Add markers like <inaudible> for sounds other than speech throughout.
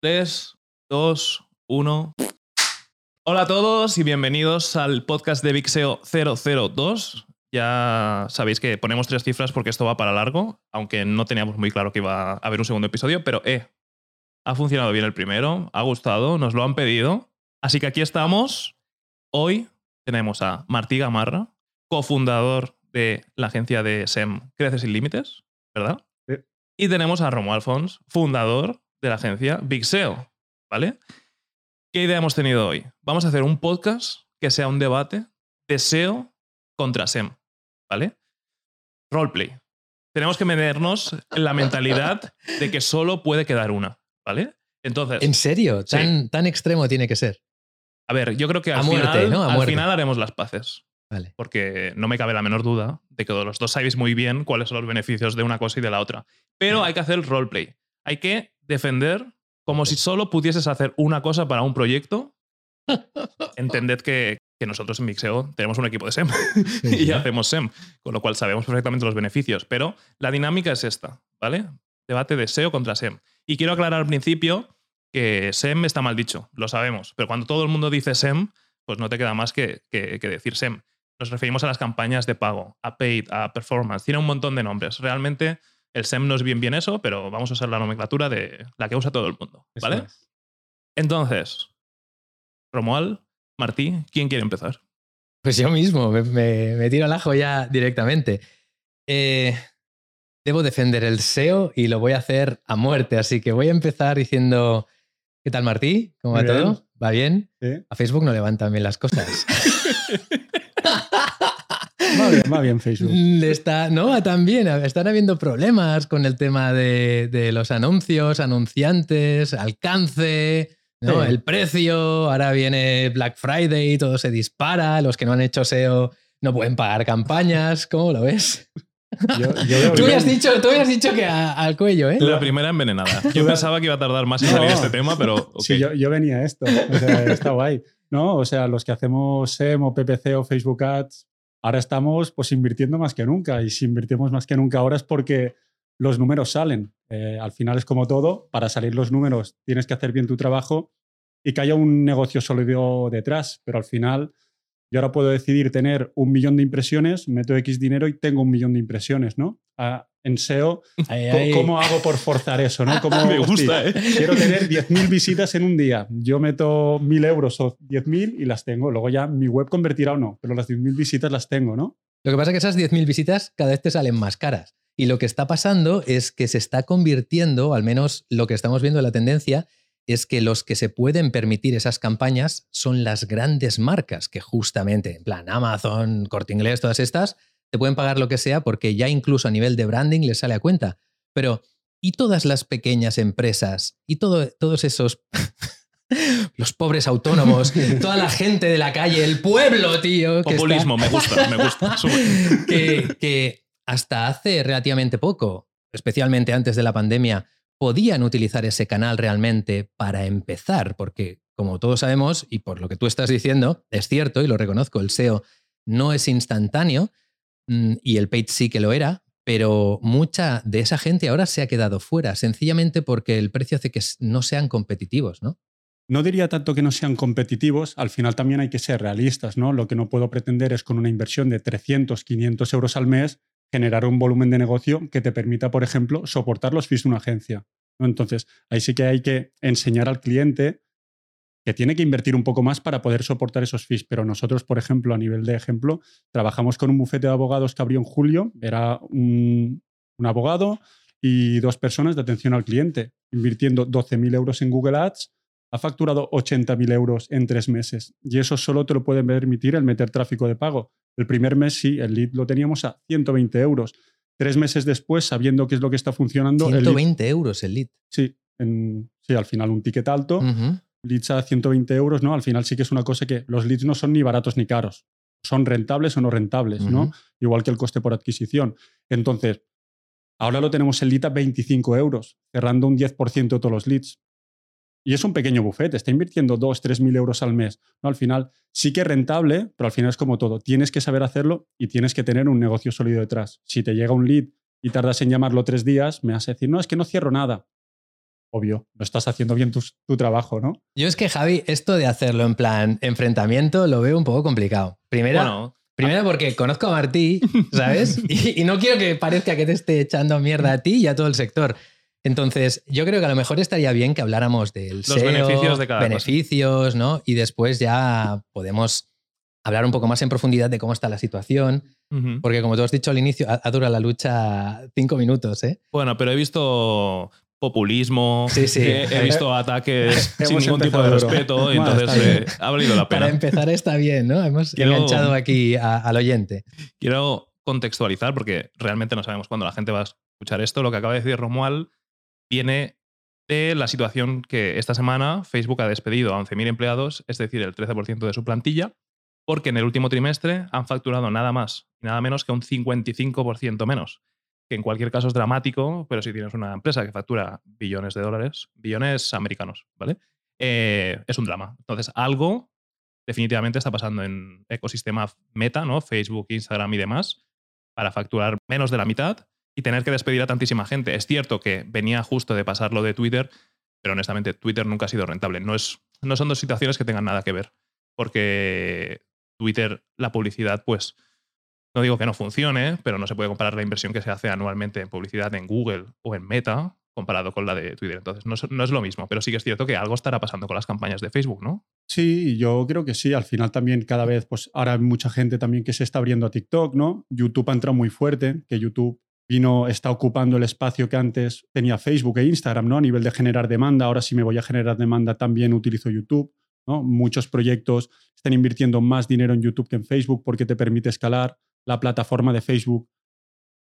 3, 2, 1. Hola a todos y bienvenidos al podcast de Vixeo 002. Ya sabéis que ponemos tres cifras porque esto va para largo, aunque no teníamos muy claro que iba a haber un segundo episodio, pero eh, ha funcionado bien el primero, ha gustado, nos lo han pedido. Así que aquí estamos. Hoy tenemos a Martí Gamarra, cofundador de la agencia de SEM Creces Sin Límites, ¿verdad? Sí. Y tenemos a Romo Alfons, fundador de la agencia Big SEO, ¿vale? ¿Qué idea hemos tenido hoy? Vamos a hacer un podcast que sea un debate de SEO contra SEM, ¿vale? Roleplay. Tenemos que meternos en la mentalidad de que solo puede quedar una, ¿vale? Entonces, ¿En serio? Sí. ¿Tan, tan extremo tiene que ser? a ver, yo creo que al, A muerte, final, ¿no? A al muerte. final haremos las paces. Vale. porque no me cabe la menor duda de que los dos sabéis muy bien cuáles son los beneficios de una cosa y de la otra. Pero hay que hacer el roleplay. Hay que defender como si solo pudieses hacer una cosa para un proyecto. <laughs> Entended que, que nosotros en Mixeo tenemos un equipo de SEM <laughs> y Ya. hacemos SEM, con lo cual sabemos perfectamente los beneficios. Pero la dinámica es esta, ¿vale? Debate de SEO contra SEM. Y quiero aclarar al principio que SEM está mal dicho, lo sabemos. Pero cuando todo el mundo dice SEM, pues no te queda más que, que- que decir SEM. Nos referimos a las campañas de pago, a paid, a performance. Tiene un montón de nombres. Realmente el SEM no es bien bien eso, pero vamos a usar la nomenclatura de la que usa todo el mundo. ¿Vale? es. Entonces, Romual, Martí, ¿quién quiere empezar? Pues yo mismo, me, me- me tiro al ajo ya directamente. Eh, debo defender el SEO y lo voy a hacer a muerte, así que voy a empezar diciendo, ¿qué tal Martí? ¿Cómo va bien. todo? ¿Va bien? Sí. A Facebook no levantan bien las cosas. <laughs> Va bien, va bien Facebook. Le Está, no, bien. Están habiendo problemas con el tema de, de los anuncios, anunciantes, alcance, ¿no? Sí. el precio. Ahora viene Black Friday, todo se dispara. Los que no han hecho SEO no pueden pagar campañas. ¿Cómo lo ves? Yo, yo <laughs> veo Tú habías dicho, tú habías dicho que a- al cuello, ¿eh? La primera envenenada. Yo pensaba que iba a tardar más en <laughs> No. salir este tema, pero. Sí, yo, yo venía a esto. O sea, está guay. ¿No? O sea, los que hacemos SEM o PPC o Facebook Ads, ahora estamos pues invirtiendo más que nunca. Y si invertimos más que nunca ahora es porque los números salen. Eh, al final es como todo. Para salir los números tienes que hacer bien tu trabajo y que haya un negocio sólido detrás. Pero al final yo ahora puedo decidir tener un millón de impresiones, meto X dinero y tengo un millón de impresiones, ¿no? Ah, en SEO, <laughs> ¿cómo- ahí. ¿cómo hago por forzar eso? ¿no? ¿Cómo, <laughs> Me gusta, hostia, ¿eh? Quiero tener 10.000 visitas en un día. Yo meto 1.000 euros o 10.000 y las tengo. Luego ya mi web convertirá o no, pero las 10.000 visitas las tengo, ¿no? Lo que pasa es que esas 10.000 visitas cada vez te salen más caras. Y lo que está pasando es que se está convirtiendo, al menos lo que estamos viendo en la tendencia, es que los que se pueden permitir esas campañas son las grandes marcas que justamente, en plan Amazon, Corte Inglés, todas estas, te pueden pagar lo que sea porque ya incluso a nivel de branding les sale a cuenta. Pero, ¿y todas las pequeñas empresas? ¿Y todo, todos esos... <laughs> Los pobres autónomos, <laughs> toda la gente de la calle, el pueblo, tío. que está- Populismo, me gusta, me gusta. <laughs> Que, que hasta hace relativamente poco, especialmente antes de la pandemia, podían utilizar ese canal realmente para empezar, porque como todos sabemos, y por lo que tú estás diciendo, es cierto y lo reconozco, el SEO no es instantáneo mm, y el paid sí que lo era, pero mucha de esa gente ahora se ha quedado fuera, sencillamente porque el precio hace que no sean competitivos, ¿no? No diría tanto que no sean competitivos, al final también hay que ser realistas, ¿no? Lo que no puedo pretender es con una inversión de 300, 500 euros al mes generar un volumen de negocio que te permita, por ejemplo, soportar los fees de una agencia. Entonces, ahí sí que hay que enseñar al cliente que tiene que invertir un poco más para poder soportar esos fees. Pero nosotros, por ejemplo, a nivel de ejemplo, trabajamos con un bufete de abogados que abrió en julio. Era un, un abogado y dos personas de atención al cliente, invirtiendo 12.000 euros en Google Ads. Ha facturado 80.000 euros en tres meses. Y eso solo te lo puede permitir el meter tráfico de pago. El primer mes sí, el lead lo teníamos a 120 euros. Tres meses después, sabiendo qué es lo que está funcionando, el lead- 120 euros el lead. sí, en- sí, al final un ticket alto Ujú. leads a 120 euros, ¿no? Al final sí que es una cosa que los leads no son ni baratos ni caros. Son rentables o no rentables, ¿no? Igual que el coste por adquisición. Entonces, ahora lo tenemos el lead a 25 euros, cerrando un 10% de todos los leads. Y es un pequeño bufete, está invirtiendo 2, 3 mil euros al mes. ¿no? Al final sí que es rentable, pero al final es como todo. Tienes que saber hacerlo y tienes que tener un negocio sólido detrás. Si te llega un lead y tardas en llamarlo tres días, me vas a decir, no, es que no cierro nada. obvio, no estás haciendo bien tu, tu, trabajo, ¿no? Yo es que, Javi, esto de hacerlo en plan enfrentamiento lo veo un poco complicado. Primero, Bueno, primero porque conozco a Martí, ¿sabes? <laughs> y, y no quiero que parezca que te esté echando mierda a ti y a todo el sector. Entonces, yo creo que a lo mejor estaría bien que habláramos del Los beneficios de cada cosa. beneficios, ¿no? Y después ya podemos hablar un poco más en profundidad de cómo está la situación, porque como tú has dicho al inicio, ha, ha durado la lucha cinco minutos, ¿eh? Bueno, pero he visto populismo, Sí, sí. he, he visto <laughs> ataques sin ningún tipo de respeto, Bueno, entonces eh, ha valido la Para pena. empezar está bien, ¿no? Hemos Quiero- enganchado aquí a- al oyente. Quiero contextualizar porque realmente no sabemos cuándo la gente va a escuchar esto. Lo que acaba de decir Romuald viene de la situación que esta semana Facebook ha despedido a 11.000 empleados, es decir, el 13% de su plantilla, porque en el último trimestre han facturado nada más y nada menos que un 55% menos. Que en cualquier caso es dramático, pero si tienes una empresa que factura billones de dólares, billones americanos, ¿vale? Eh, es un drama. Entonces, algo definitivamente está pasando en ecosistema meta, ¿no? Facebook, Instagram y demás, para facturar menos de la mitad y tener que despedir a tantísima gente. Es cierto que venía justo de pasar lo de Twitter, pero honestamente Twitter nunca ha sido rentable. No, es, no son dos situaciones que tengan nada que ver, porque Twitter, la publicidad, pues no digo que no funcione, pero no se puede comparar la inversión que se hace anualmente en publicidad en Google o en Meta comparado con la de Twitter. Entonces, no es, no es lo mismo, pero sí que es cierto que algo estará pasando con las campañas de Facebook, ¿no? Sí, yo creo que sí. Al final también cada vez, pues ahora hay mucha gente también que se está abriendo a TikTok, ¿no? YouTube ha entrado muy fuerte, que YouTube vino, está ocupando el espacio que antes tenía Facebook e Instagram, ¿no? A nivel de generar demanda. Ahora si me voy a generar demanda también utilizo YouTube, ¿no? Muchos proyectos están invirtiendo más dinero en YouTube que en Facebook porque te permite escalar la plataforma de Facebook.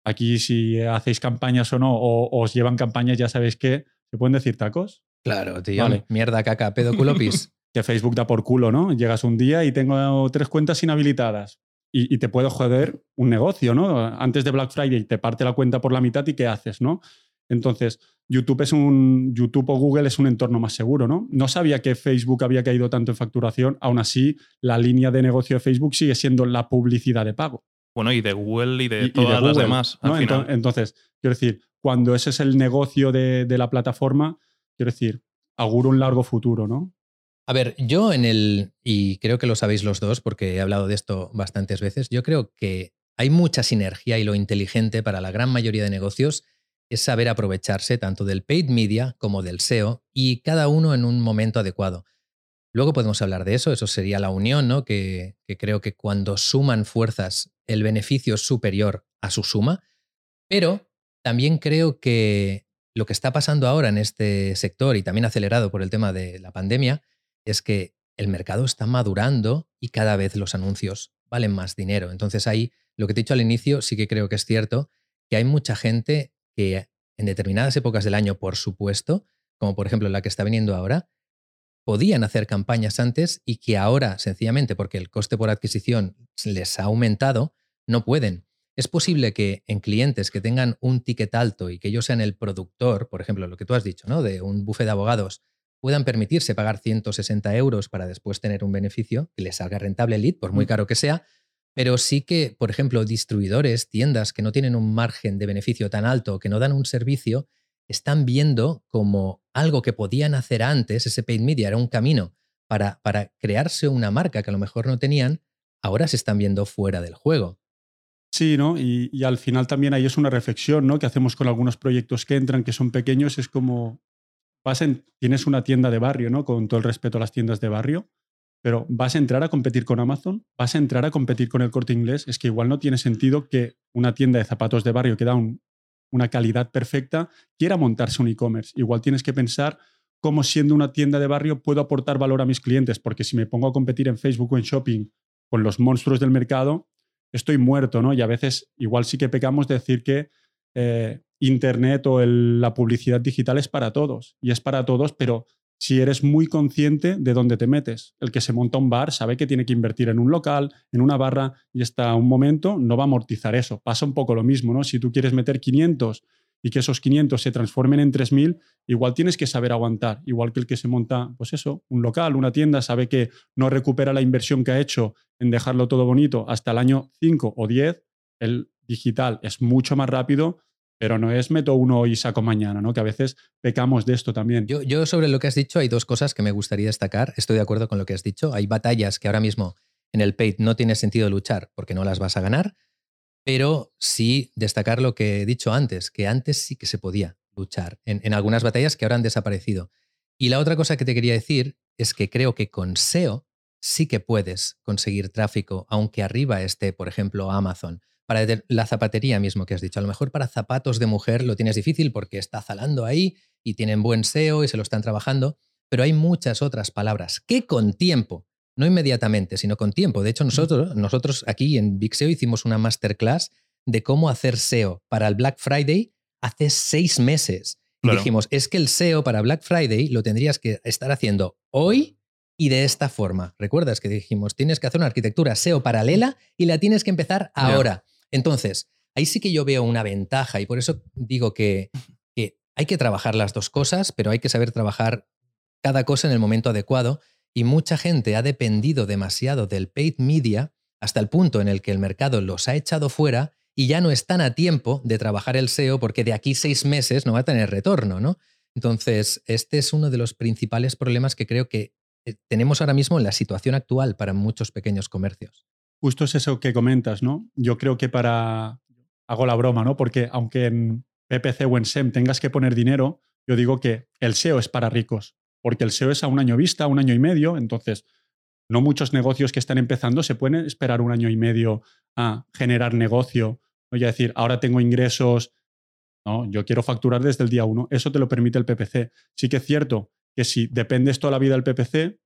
Aquí si hacéis campañas o no, o, o os llevan campañas, ya sabéis que se pueden decir tacos. Claro, tío. Vale. Mierda, caca, pedo, culo, pis. <laughs> que Facebook da por culo, ¿no? Llegas un día y tengo tres cuentas inhabilitadas y, y te puede joder un negocio, ¿no? Antes de Black Friday te parte la cuenta por la mitad y ¿qué haces, no? Entonces, YouTube es un YouTube o Google es un entorno más seguro, ¿no? No sabía que Facebook había caído tanto en facturación, aún así la línea de negocio de Facebook sigue siendo la publicidad de pago. Bueno, y de Google y de Y- y de todas las demás. al ¿no? final. Ento- Entonces, quiero decir, cuando ese es el negocio de, de la plataforma, quiero decir, auguro un largo futuro, ¿no? A ver, yo en el, y creo que lo sabéis los dos porque he hablado de esto bastantes veces, yo creo que hay mucha sinergia y lo inteligente para la gran mayoría de negocios es saber aprovecharse tanto del paid media como del SEO y cada uno en un momento adecuado. Luego podemos hablar de eso, eso sería la unión, ¿no? Que, que creo que cuando suman fuerzas el beneficio es superior a su suma, pero también creo que lo que está pasando ahora en este sector y también acelerado por el tema de la pandemia es que el mercado está madurando y cada vez los anuncios valen más dinero. Entonces ahí, lo que te he dicho al inicio, sí que creo que es cierto que hay mucha gente que en determinadas épocas del año, por supuesto, como por ejemplo la que está viniendo ahora, podían hacer campañas antes y que ahora, sencillamente porque el coste por adquisición les ha aumentado, no pueden. Es posible que en clientes que tengan un ticket alto y que ellos sean el productor, por ejemplo, lo que tú has dicho, ¿no? De un buffet de abogados, puedan permitirse pagar 160 euros para después tener un beneficio que les salga rentable el lead, por muy Mm. caro que sea, pero sí que, por ejemplo, distribuidores, tiendas que no tienen un margen de beneficio tan alto, que no dan un servicio, están viendo como algo que podían hacer antes, ese paid media era un camino para, para crearse una marca que a lo mejor no tenían, ahora se están viendo fuera del juego. Sí, ¿no? Y, y al final también ahí es una reflexión, ¿no? Que hacemos con algunos proyectos que entran, que son pequeños, es como, vas en- tienes una tienda de barrio, ¿no? Con todo el respeto a las tiendas de barrio, pero vas a entrar a competir con Amazon, vas a entrar a competir con el corte inglés, es que igual no tiene sentido que una tienda de zapatos de barrio que da un- una calidad perfecta quiera montarse un e-commerce. Igual tienes que pensar cómo siendo una tienda de barrio puedo aportar valor a mis clientes, porque si me pongo a competir en Facebook o en shopping con los monstruos del mercado, estoy muerto, ¿no? Y a veces igual sí que pecamos de decir que eh, Internet o la publicidad digital es para todos. Y es para todos, pero si eres muy consciente de dónde te metes. El que se monta un bar sabe que tiene que invertir en un local, en una barra, y hasta un momento no va a amortizar eso. Pasa un poco lo mismo, ¿no? Si tú quieres meter 500 y que esos 500 se transformen en 3.000, igual tienes que saber aguantar. Igual que el que se monta, pues eso, un local, una tienda, sabe que no recupera la inversión que ha hecho en dejarlo todo bonito hasta el año 5 o 10, el digital es mucho más rápido pero no es meto uno y saco mañana, ¿no? Que a veces pecamos de esto también. Yo, sobre lo que has dicho hay dos cosas que me gustaría destacar. Estoy de acuerdo con lo que has dicho. Hay batallas que ahora mismo en el paid no tiene sentido luchar porque no las vas a ganar, pero sí destacar lo que he dicho antes, que antes sí que se podía luchar en, en algunas batallas que ahora han desaparecido. Y la otra cosa que te quería decir es que creo que con SEO sí que puedes conseguir tráfico, aunque arriba esté, por ejemplo, Amazon. Para la zapatería mismo que has dicho, a lo mejor para zapatos de mujer lo tienes difícil porque está zalando ahí y tienen buen SEO y se lo están trabajando, pero hay muchas otras palabras que con tiempo, no inmediatamente, sino con tiempo. De hecho, nosotros, nosotros aquí en Big SEO hicimos una masterclass de cómo hacer SEO para el Black Friday hace seis meses. Y dijimos, es que el SEO para Black Friday lo tendrías que estar haciendo hoy y de esta forma. ¿Recuerdas que dijimos, tienes que hacer una arquitectura SEO paralela y la tienes que empezar ahora? Entonces, ahí sí que yo veo una ventaja y por eso digo que, que hay que trabajar las dos cosas, pero hay que saber trabajar cada cosa en el momento adecuado y mucha gente ha dependido demasiado del paid media hasta el punto en el que el mercado los ha echado fuera y ya no están a tiempo de trabajar el SEO porque de aquí seis meses no va a tener retorno, ¿no? Entonces, este es uno de los principales problemas que creo que eh, tenemos ahora mismo en la situación actual para muchos pequeños comercios. Justo es eso que comentas, ¿no? Yo creo que para... Hago la broma, ¿no? Porque aunque en PPC o en SEM tengas que poner dinero, yo digo que el SEO es para ricos, porque el SEO es a un año vista, un año y medio, entonces no muchos negocios que están empezando se pueden esperar un año y medio a generar negocio, no ya decir, ahora tengo ingresos, no, yo quiero facturar desde el día uno, eso te lo permite el PPC. Sí que es cierto que si dependes toda la vida del PPC,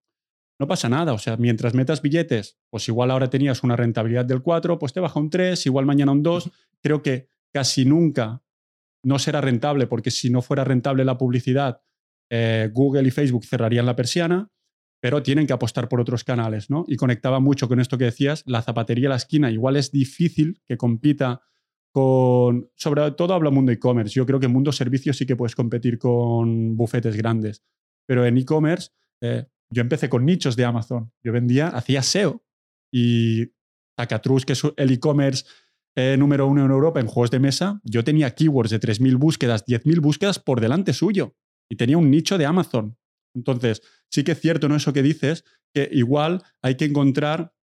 no pasa nada. O sea, mientras metas billetes, pues igual ahora tenías una rentabilidad del 4, pues te baja un 3, igual mañana un 2. Creo que casi nunca no será rentable, porque si no fuera rentable la publicidad, eh, Google y Facebook cerrarían la persiana, pero tienen que apostar por otros canales, ¿no? Y conectaba mucho con esto que decías, la zapatería a la esquina. Igual es difícil que compita con, sobre todo habla mundo e-commerce. Yo creo que en mundo servicios sí que puedes competir con bufetes grandes. Pero en e-commerce, eh, yo empecé con nichos de Amazon. Yo vendía, hacía SEO. Y Tacatrus, que es el e-commerce eh, número uno en Europa en juegos de mesa, yo tenía keywords de 3.000 búsquedas, 10.000 búsquedas por delante suyo. Y tenía un nicho de Amazon. Entonces, sí que es cierto, ¿no? Eso que dices, que igual hay que encontrar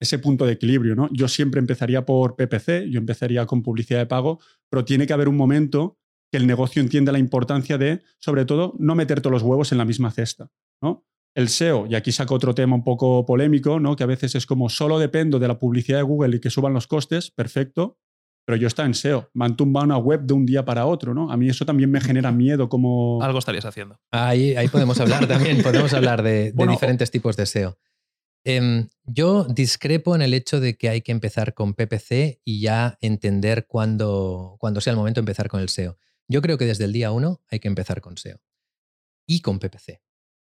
ese punto de equilibrio, ¿no? Yo siempre empezaría por PPC, yo empezaría con publicidad de pago, pero tiene que haber un momento que el negocio entienda la importancia de, sobre todo, no meter todos los huevos en la misma cesta. ¿no? El SEO, y aquí saco otro tema un poco polémico, ¿no? que a veces es como solo dependo de la publicidad de Google y que suban los costes, perfecto, pero yo está en SEO, me han tumbado una web de un día para otro, ¿no? A mí eso también me genera miedo como... Algo estarías haciendo. Ahí, ahí podemos hablar <laughs> también, podemos hablar de, diferentes tipos de SEO. Em, yo discrepo en el hecho de que hay que empezar con PPC y ya entender cuándo, cuándo sea el momento de empezar con el SEO. Yo creo que desde el día uno hay que empezar con SEO y con PPC,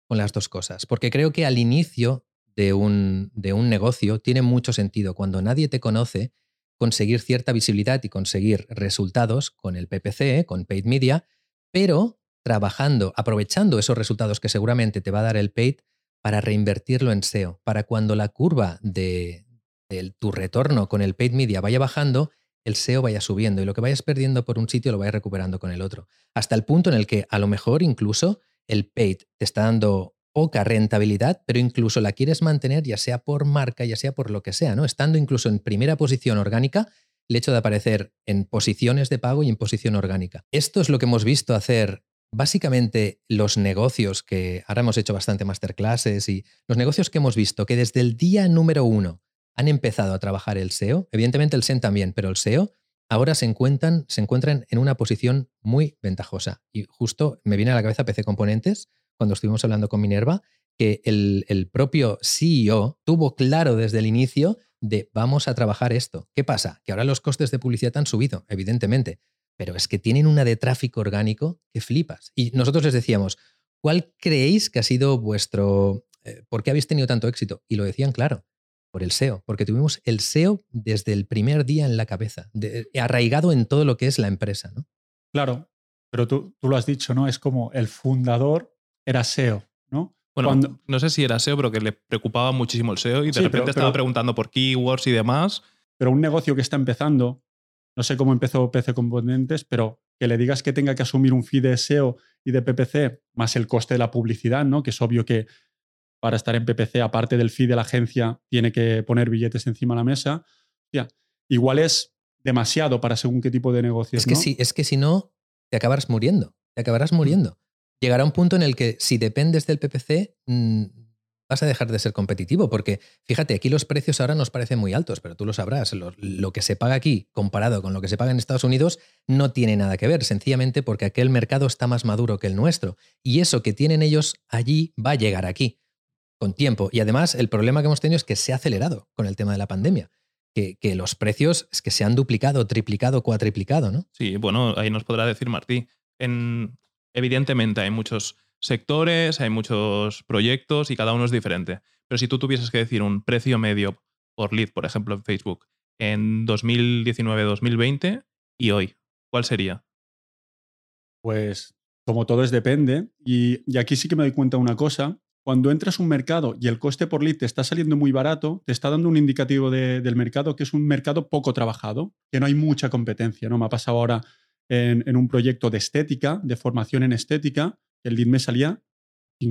con las dos cosas, porque creo que al inicio de un, de un negocio tiene mucho sentido cuando nadie te conoce conseguir cierta visibilidad y conseguir resultados con el PPC, con Paid Media, pero trabajando, aprovechando esos resultados que seguramente te va a dar el Paid para reinvertirlo en SEO, para cuando la curva de, de tu retorno con el Paid Media vaya bajando, el SEO vaya subiendo y lo que vayas perdiendo por un sitio lo vayas recuperando con el otro. Hasta el punto en el que a lo mejor incluso el paid te está dando poca rentabilidad, pero incluso la quieres mantener ya sea por marca, ya sea por lo que sea, ¿no? Estando incluso en primera posición orgánica, el hecho de aparecer en posiciones de pago y en posición orgánica. Esto es lo que hemos visto hacer básicamente los negocios que ahora hemos hecho bastante masterclasses y los negocios que hemos visto que desde el día número uno han empezado a trabajar el SEO, evidentemente el SEM también, pero el SEO ahora se encuentran, se encuentran en una posición muy ventajosa. Y justo me viene a la cabeza PC Componentes, cuando estuvimos hablando con Minerva, que el, el propio CEO tuvo claro desde el inicio de vamos a trabajar esto. ¿Qué pasa? Que ahora los costes de publicidad han subido, evidentemente, pero es que tienen una de tráfico orgánico que flipas. Y nosotros les decíamos, ¿cuál creéis que ha sido vuestro... Eh, ¿Por qué habéis tenido tanto éxito? Y lo decían claro, por el SEO, porque tuvimos el SEO desde el primer día en la cabeza, arraigado en todo lo que es la empresa. ¿no? Claro, pero tú, tú lo has dicho, ¿no? Es como el fundador era SEO, ¿no? Bueno, no sé si era SEO, pero que le preocupaba muchísimo el SEO y de repente estaba preguntando por keywords y demás. Pero un negocio que está empezando, no sé cómo empezó PC Componentes, pero que le digas que tenga que asumir un fee de SEO y de PPC, más el coste de la publicidad, ¿no? Que es obvio que para estar en PPC, aparte del fee de la agencia, tiene que poner billetes encima de la mesa. igual es demasiado para según qué tipo de negocios. Es que, si, es que si no, te acabarás muriendo. Te acabarás muriendo. Llegará un punto en el que si dependes del PPC, mm, vas a dejar de ser competitivo, porque fíjate, aquí los precios ahora nos parecen muy altos, pero tú lo sabrás, lo, que se paga aquí comparado con lo que se paga en Estados Unidos no tiene nada que ver, sencillamente porque aquel mercado está más maduro que el nuestro, y eso que tienen ellos allí va a llegar aquí, con tiempo. Y además el problema que hemos tenido es que se ha acelerado con el tema de la pandemia. Que, que los precios es que se han duplicado, triplicado, cuatriplicado, ¿no? Sí, bueno, ahí nos podrá decir Martí. En, evidentemente hay muchos sectores, hay muchos proyectos y cada uno es diferente. Pero si tú tuvieses que decir un precio medio por lead, por ejemplo, en Facebook, en 2019-2020 y hoy, ¿cuál sería? Pues como todo es depende. Y, aquí sí que me doy cuenta de una cosa. Cuando entras a un mercado y el coste por lead te está saliendo muy barato, te está dando un indicativo del mercado que es un mercado poco trabajado, que no hay mucha competencia. ¿no? Me ha pasado ahora en, en un proyecto de estética, de formación en estética, el lead me salía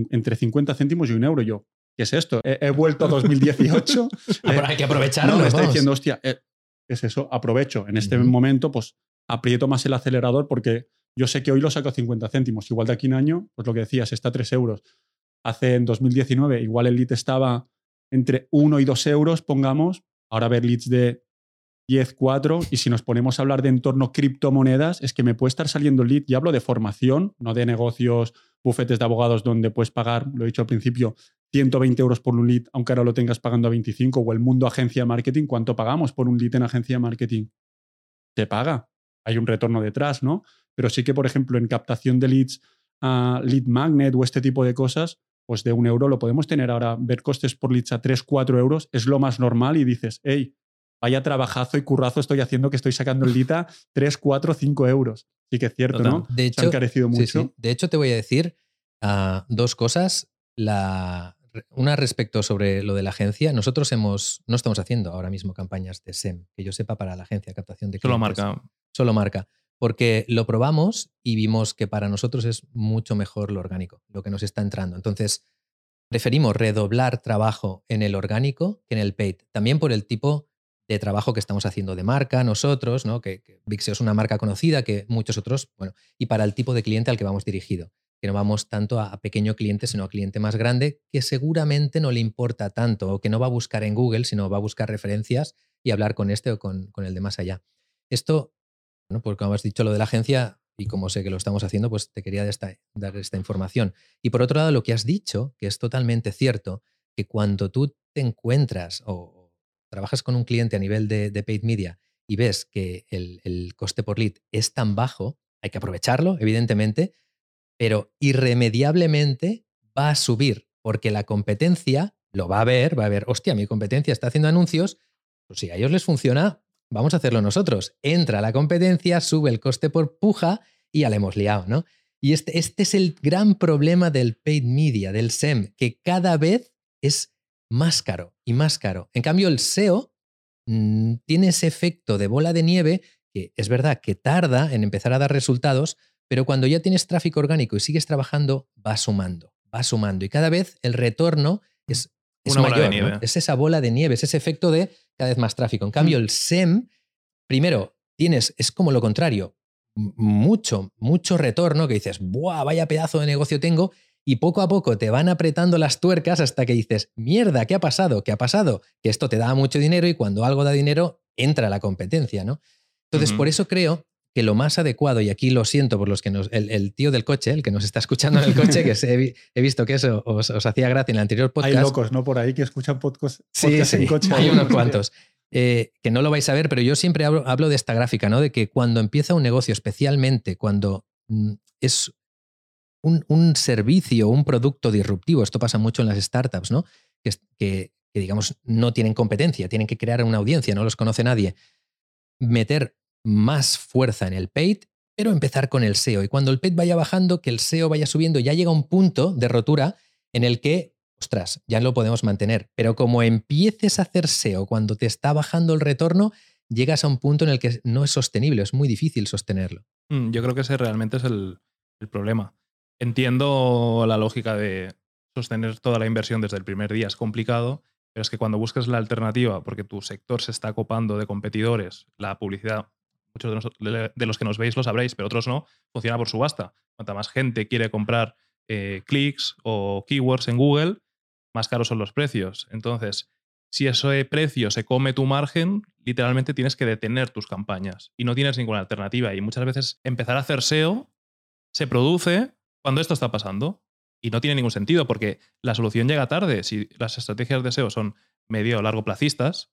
entre 50 céntimos y un euro. Yo, ¿qué es esto? He, vuelto a 2018. Ah, hay que aprovecharlo. me está diciendo, hostia, eh, ¿qué es eso? Aprovecho. En este momento, pues aprieto más el acelerador porque yo sé que hoy lo saco a 50 céntimos. Igual de aquí un año, pues lo que decías, está a 3 euros. Hace en 2019, igual el lead estaba entre 1 y 2 euros, pongamos. Ahora ver leads de 10, 4, y si nos ponemos a hablar de entorno criptomonedas, es que me puede estar saliendo lead, y hablo de formación, no de negocios, bufetes de abogados donde puedes pagar, lo he dicho al principio, 120 euros por un lead, aunque ahora lo tengas pagando a 25, o el mundo agencia de marketing, ¿cuánto pagamos por un lead en agencia de marketing? Se paga, hay un retorno detrás, ¿no? Pero sí que, por ejemplo, en captación de leads, a lead magnet o este tipo de cosas, pues de un euro lo podemos tener ahora. Ver costes por leads a 3, 4 euros es lo más normal y dices, hey, vaya trabajazo y currazo estoy haciendo que estoy sacando el Lita 3, 4, 5 euros. Sí que es cierto, ¿no? De hecho, Se ha encarecido mucho. De hecho, te voy a decir ah, dos cosas. La, una respecto sobre lo de la agencia. Nosotros hemos, no estamos haciendo ahora mismo campañas de SEM, que yo sepa, para la agencia, captación de clientes. Solo marca. Solo marca. Porque lo probamos y vimos que para nosotros es mucho mejor lo orgánico, lo que nos está entrando. Entonces, preferimos redoblar trabajo en el orgánico que en el paid. También por el tipo de trabajo que estamos haciendo de marca nosotros, ¿no? que, que es una marca conocida que muchos otros, bueno, y para el tipo de cliente al que vamos dirigido, que no vamos tanto a, pequeño cliente, sino a cliente más grande, que seguramente no le importa tanto o que no va a buscar en Google, sino va a buscar referencias y hablar con este o con el de más allá. Esto, porque como has dicho lo de la agencia, y como sé que lo estamos haciendo, pues te quería dar esta información. Y por otro lado, lo que has dicho, que es totalmente cierto, que cuando tú te encuentras o, trabajas con un cliente a nivel de, paid media y ves que el, coste por lead es tan bajo, hay que aprovecharlo, evidentemente, pero irremediablemente va a subir porque la competencia lo va a ver, va a ver, hostia, mi competencia está haciendo anuncios, pues si a ellos les funciona, vamos a hacerlo nosotros. Entra la competencia, sube el coste por puja y ya le hemos liado, ¿no? Y este, este es el gran problema del paid media, del SEM, que cada vez es más caro y más caro. En cambio, el SEO mm, tiene ese efecto de bola de nieve que es verdad que tarda en empezar a dar resultados, pero cuando ya tienes tráfico orgánico y sigues trabajando, va sumando, va sumando. Y cada vez el retorno es, mayor. Es esa bola de nieve, es ese efecto de cada vez más tráfico. En cambio, mm. el SEM, primero, tienes, es como lo contrario, mucho, mucho retorno que dices, ¡buah, vaya pedazo de negocio tengo! y poco a poco te van apretando las tuercas hasta que dices, mierda, ¿qué ha pasado? ¿Qué ha pasado? Que esto te da mucho dinero y cuando algo da dinero entra la competencia, ¿no? Entonces, por eso creo que lo más adecuado, y aquí lo siento por los que nos, el, tío del coche, el que nos está escuchando en el coche, que he, visto que eso os, hacía gracia en el anterior podcast. Hay locos, ¿no? Por ahí que escuchan podcasts sí, sí, en coche. Hay unos cuantos. <laughs> Eh, que no lo vais a ver, pero yo siempre hablo, hablo, de esta gráfica, ¿no? De que cuando empieza un negocio, especialmente cuando mm, es un, servicio, un producto disruptivo, esto pasa mucho en las startups, ¿no? Que, digamos no tienen competencia, tienen que crear una audiencia, no los conoce nadie. Meter más fuerza en el paid, pero empezar con el SEO. Y cuando el paid vaya bajando, que el SEO vaya subiendo, ya llega un punto de rotura en el que, ostras, ya lo podemos mantener. Pero como empieces a hacer SEO cuando te está bajando el retorno, llegas a un punto en el que no es sostenible, es muy difícil sostenerlo. Mm, Yo creo que ese realmente es el, el problema. Entiendo la lógica de sostener toda la inversión desde el primer día, es complicado, pero es que cuando buscas la alternativa, porque tu sector se está copando de competidores, la publicidad, muchos de, los que nos veis lo sabréis, pero otros no, funciona por subasta. Cuanta más gente quiere comprar eh, clics o keywords en Google, más caros son los precios. Entonces, si ese precio se come tu margen, literalmente tienes que detener tus campañas y no tienes ninguna alternativa. Y muchas veces empezar a hacer SEO se produce cuando esto está pasando. Y no tiene ningún sentido porque la solución llega tarde. Si las estrategias de SEO son medio o largo placistas,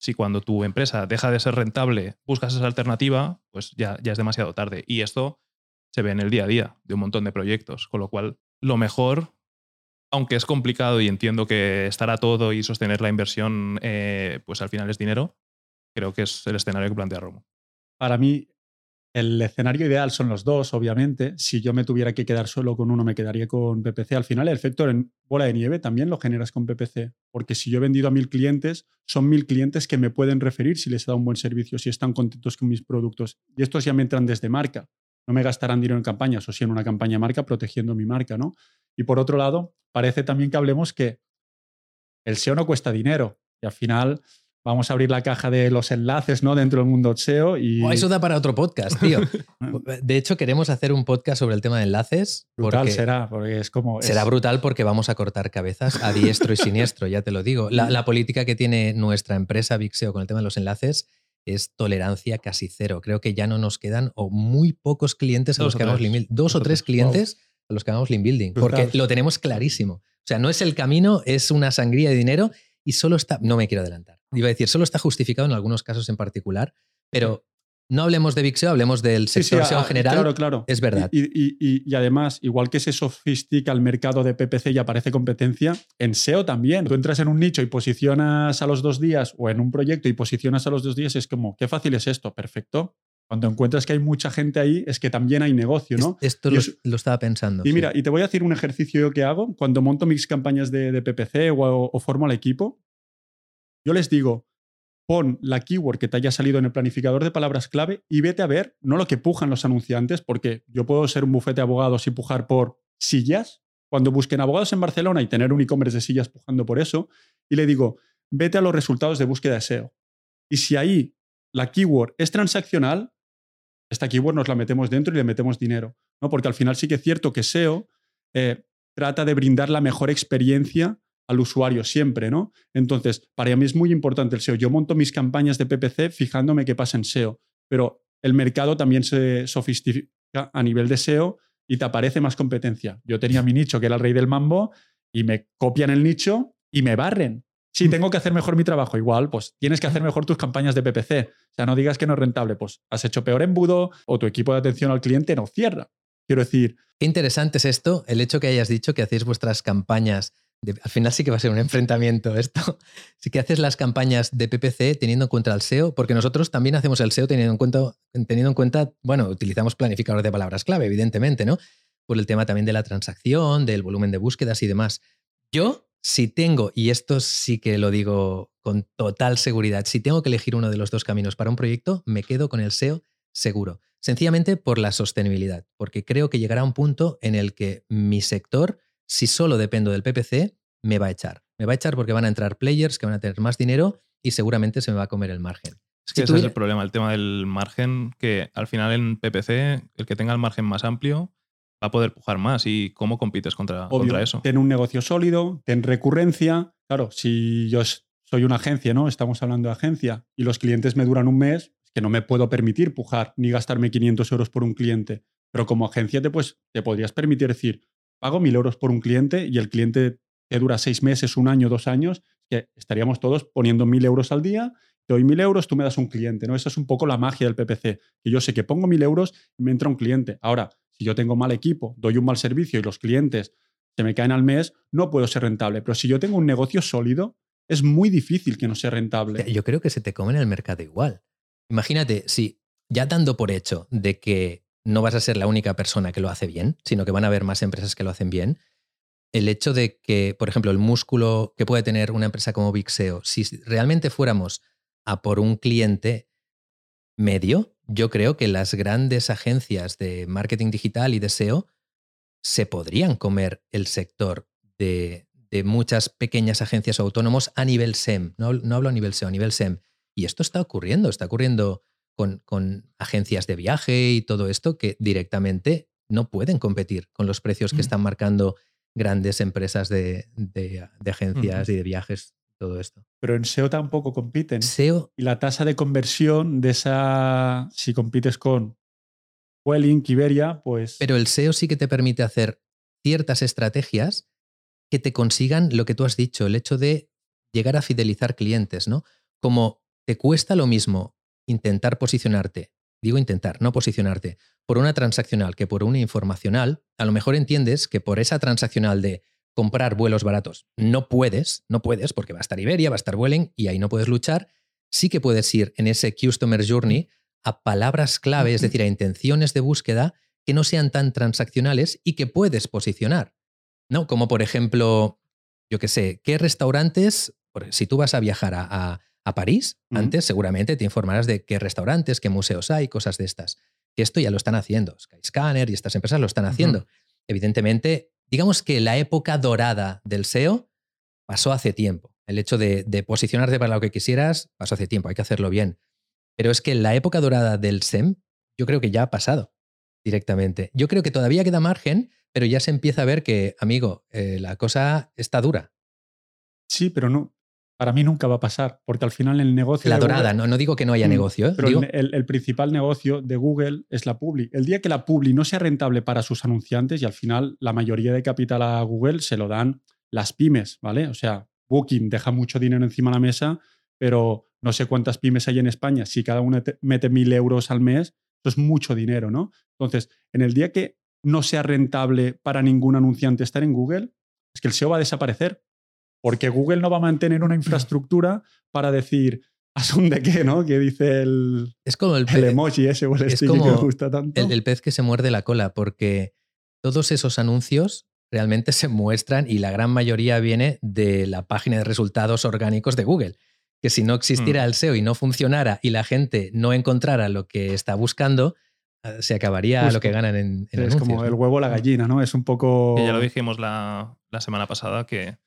si cuando tu empresa deja de ser rentable buscas esa alternativa, pues ya, ya es demasiado tarde. Y esto se ve en el día a día de un montón de proyectos. Con lo cual, lo mejor, aunque es complicado y entiendo que estará todo y sostener la inversión, eh, pues al final es dinero, creo que es el escenario que plantea Romo. Para mí, el escenario ideal son los dos, obviamente. Si yo me tuviera que quedar solo con uno, me quedaría con PPC. Al final, el efecto en bola de nieve también lo generas con PPC. Porque si yo he vendido a mil clientes, son mil clientes que me pueden referir si les he dado un buen servicio, si están contentos con mis productos. Y estos ya me entran desde marca. No me gastarán dinero en campañas o si en una campaña marca protegiendo mi marca, ¿no? Y por otro lado, parece también que hablemos que el SEO no cuesta dinero. Y al final vamos a abrir la caja de los enlaces, ¿no? Dentro del mundo SEO y... Oh, eso da para otro podcast, tío. <laughs> De hecho, queremos hacer un podcast sobre el tema de enlaces. Brutal porque será, porque es como... Será es- brutal porque vamos a cortar cabezas a diestro y siniestro, ya te lo digo. La, la política que tiene nuestra empresa Vixeo con el tema de los enlaces es tolerancia casi cero. Creo que ya no nos quedan o muy pocos clientes a Dos los que hagamos building. Dos, o tres. Wow. clientes a los que hagamos link building. Brutal. Porque lo tenemos clarísimo. O sea, no es el camino, es una sangría de dinero y solo está. No me quiero adelantar. Iba a decir, solo está justificado en algunos casos en particular, pero no hablemos de Vixeo, hablemos del Sí, sí, sector SEO en general. Claro, claro. es verdad. Y, y- y- y además, igual que se sofistica el mercado de PPC y aparece competencia, en SEO también. Tú entras en un nicho y posicionas a los dos días o en un proyecto y posicionas a los dos días, es como, qué fácil es esto, perfecto. Cuando encuentras que hay mucha gente ahí, es que también hay negocio, ¿no? Es- Esto lo, es- lo estaba pensando. Y sí. mira, y te voy a decir un ejercicio yo que hago cuando monto mis campañas de, de PPC o, o formo al equipo. Yo les digo, pon la keyword que te haya salido en el planificador de palabras clave y vete a ver, no lo que pujan los anunciantes, porque yo puedo ser un bufete de abogados y pujar por sillas, cuando busquen abogados en Barcelona y tener un e-commerce de sillas pujando por eso, y le digo, vete a los resultados de búsqueda de SEO. Y si ahí la keyword es transaccional, esta keyword nos la metemos dentro y le metemos dinero. ¿no? Porque al final sí que es cierto que SEO eh, trata de brindar la mejor experiencia al usuario siempre, ¿no? Entonces, para mí es muy importante el SEO. Yo monto mis campañas de PPC fijándome qué pasa en SEO, pero el mercado también se sofistica a nivel de SEO y te aparece más competencia. Yo tenía mi nicho, que era el rey del mambo, y me copian el nicho y me barren. Si Mm. tengo que hacer mejor mi trabajo, igual, pues tienes que hacer mejor tus campañas de PPC. O sea, no digas que no es rentable, pues has hecho peor embudo o tu equipo de atención al cliente no cierra. Quiero decir, Qué interesante es esto, el hecho que hayas dicho que hacéis vuestras campañas. De, al final sí que va a ser un enfrentamiento esto. <laughs> Sí que haces las campañas de PPC teniendo en cuenta el SEO, porque nosotros también hacemos el SEO teniendo en cuenta, teniendo en cuenta bueno, utilizamos planificadores de palabras clave, evidentemente, ¿no? Por el tema también de la transacción, del volumen de búsquedas y demás. Yo, si tengo, y esto sí que lo digo con total seguridad, si tengo que elegir uno de los dos caminos para un proyecto, me quedo con el SEO seguro. Sencillamente por la sostenibilidad, porque creo que llegará un punto en el que mi sector, si solo dependo del PPC, me va a echar. Me va a echar porque van a entrar players que van a tener más dinero y seguramente se me va a comer el margen. Es que Si ese es el problema, el tema del margen, que al final en PPC, el que tenga el margen más amplio va a poder pujar más. ¿Y cómo compites contra, obvio, contra eso? ten un negocio sólido, ten recurrencia. Claro, si yo soy una agencia, ¿no? Estamos hablando de agencia y los clientes me duran un mes, es que no me puedo permitir pujar ni gastarme 500 euros por un cliente. Pero como agencia te, pues, te podrías permitir decir, pago 1.000 euros por un cliente y el cliente te dura seis meses, un año, dos años, que estaríamos todos poniendo 1.000 euros al día, te doy 1.000 euros, tú me das un cliente, ¿no? Esa es un poco la magia del PPC, que yo sé que pongo 1.000 euros y me entra un cliente. Ahora, si yo tengo mal equipo, doy un mal servicio y los clientes se me caen al mes, no puedo ser rentable. Pero si yo tengo un negocio sólido, es muy difícil que no sea rentable. Yo creo que se te comen el mercado igual. Imagínate, si ya dando por hecho de que no vas a ser la única persona que lo hace bien, sino que van a haber más empresas que lo hacen bien, el hecho de que, por ejemplo, el músculo que puede tener una empresa como Vixeo, si realmente fuéramos a por un cliente medio, yo creo que las grandes agencias de marketing digital y de SEO se podrían comer el sector de, muchas pequeñas agencias autónomos a nivel SEM. No, no, hablo a nivel SEO, a nivel SEM. Y esto está ocurriendo, está ocurriendo con, con, agencias de viaje y todo esto que directamente no pueden competir con los precios que mm. están marcando grandes empresas de, agencias y de viajes, todo esto. Pero en SEO tampoco compiten. SEO. Y la tasa de conversión de esa, si compites con Welling, Iberia, pues... Pero el SEO sí que te permite hacer ciertas estrategias que te consigan lo que tú has dicho, el hecho de llegar a fidelizar clientes, ¿no? Como te cuesta lo mismo intentar posicionarte, digo intentar, no posicionarte, por una transaccional que por una informacional, a lo mejor entiendes que por esa transaccional de comprar vuelos baratos no puedes, no puedes, porque va a estar Iberia, va a estar Vueling y ahí no puedes luchar, sí que puedes ir en ese Customer Journey a palabras clave, es decir, a intenciones de búsqueda que no sean tan transaccionales y que puedes posicionar. ¿no? Como por ejemplo, yo qué sé, ¿qué restaurantes, si tú vas a viajar a, París, antes seguramente te informarás de qué restaurantes, qué museos hay, cosas de estas. Que esto ya lo están haciendo. Skyscanner y estas empresas lo están haciendo. Evidentemente, digamos que la época dorada del SEO pasó hace tiempo. El hecho de, de posicionarte para lo que quisieras pasó hace tiempo, hay que hacerlo bien. Pero es que la época dorada del SEM, yo creo que ya ha pasado directamente. Yo creo que todavía queda margen, pero ya se empieza a ver que, amigo, eh, la cosa está dura. Sí, pero no. Para mí nunca va a pasar, porque al final el negocio. La dorada, no, no digo que no haya mm, negocio. ¿eh? Pero el, principal negocio de Google es la Publi. El día que la Publi no sea rentable para sus anunciantes, y al final la mayoría de capital a Google se lo dan las pymes, ¿vale? O sea, Booking deja mucho dinero encima de la mesa, pero no sé cuántas pymes hay en España, si cada una mete mil euros al mes, eso es mucho dinero, ¿no? Entonces, en el día que no sea rentable para ningún anunciante estar en Google, es que el SEO va a desaparecer, porque Google no va a mantener una infraestructura para decir, ¿asun de qué, no? Que dice el, es como el, emoji ese o el es como que me gusta tanto. El, el pez que se muerde la cola, porque todos esos anuncios realmente <laughs> se muestran y la gran mayoría viene de la página de resultados orgánicos de Google que si no existiera mm. el SEO y no funcionara y la gente no encontrara lo que está buscando, eh, se acabaría lo que ganan en, en Es como el huevo o la gallina, ¿no? Es un poco... ya lo dijimos la, semana pasada, que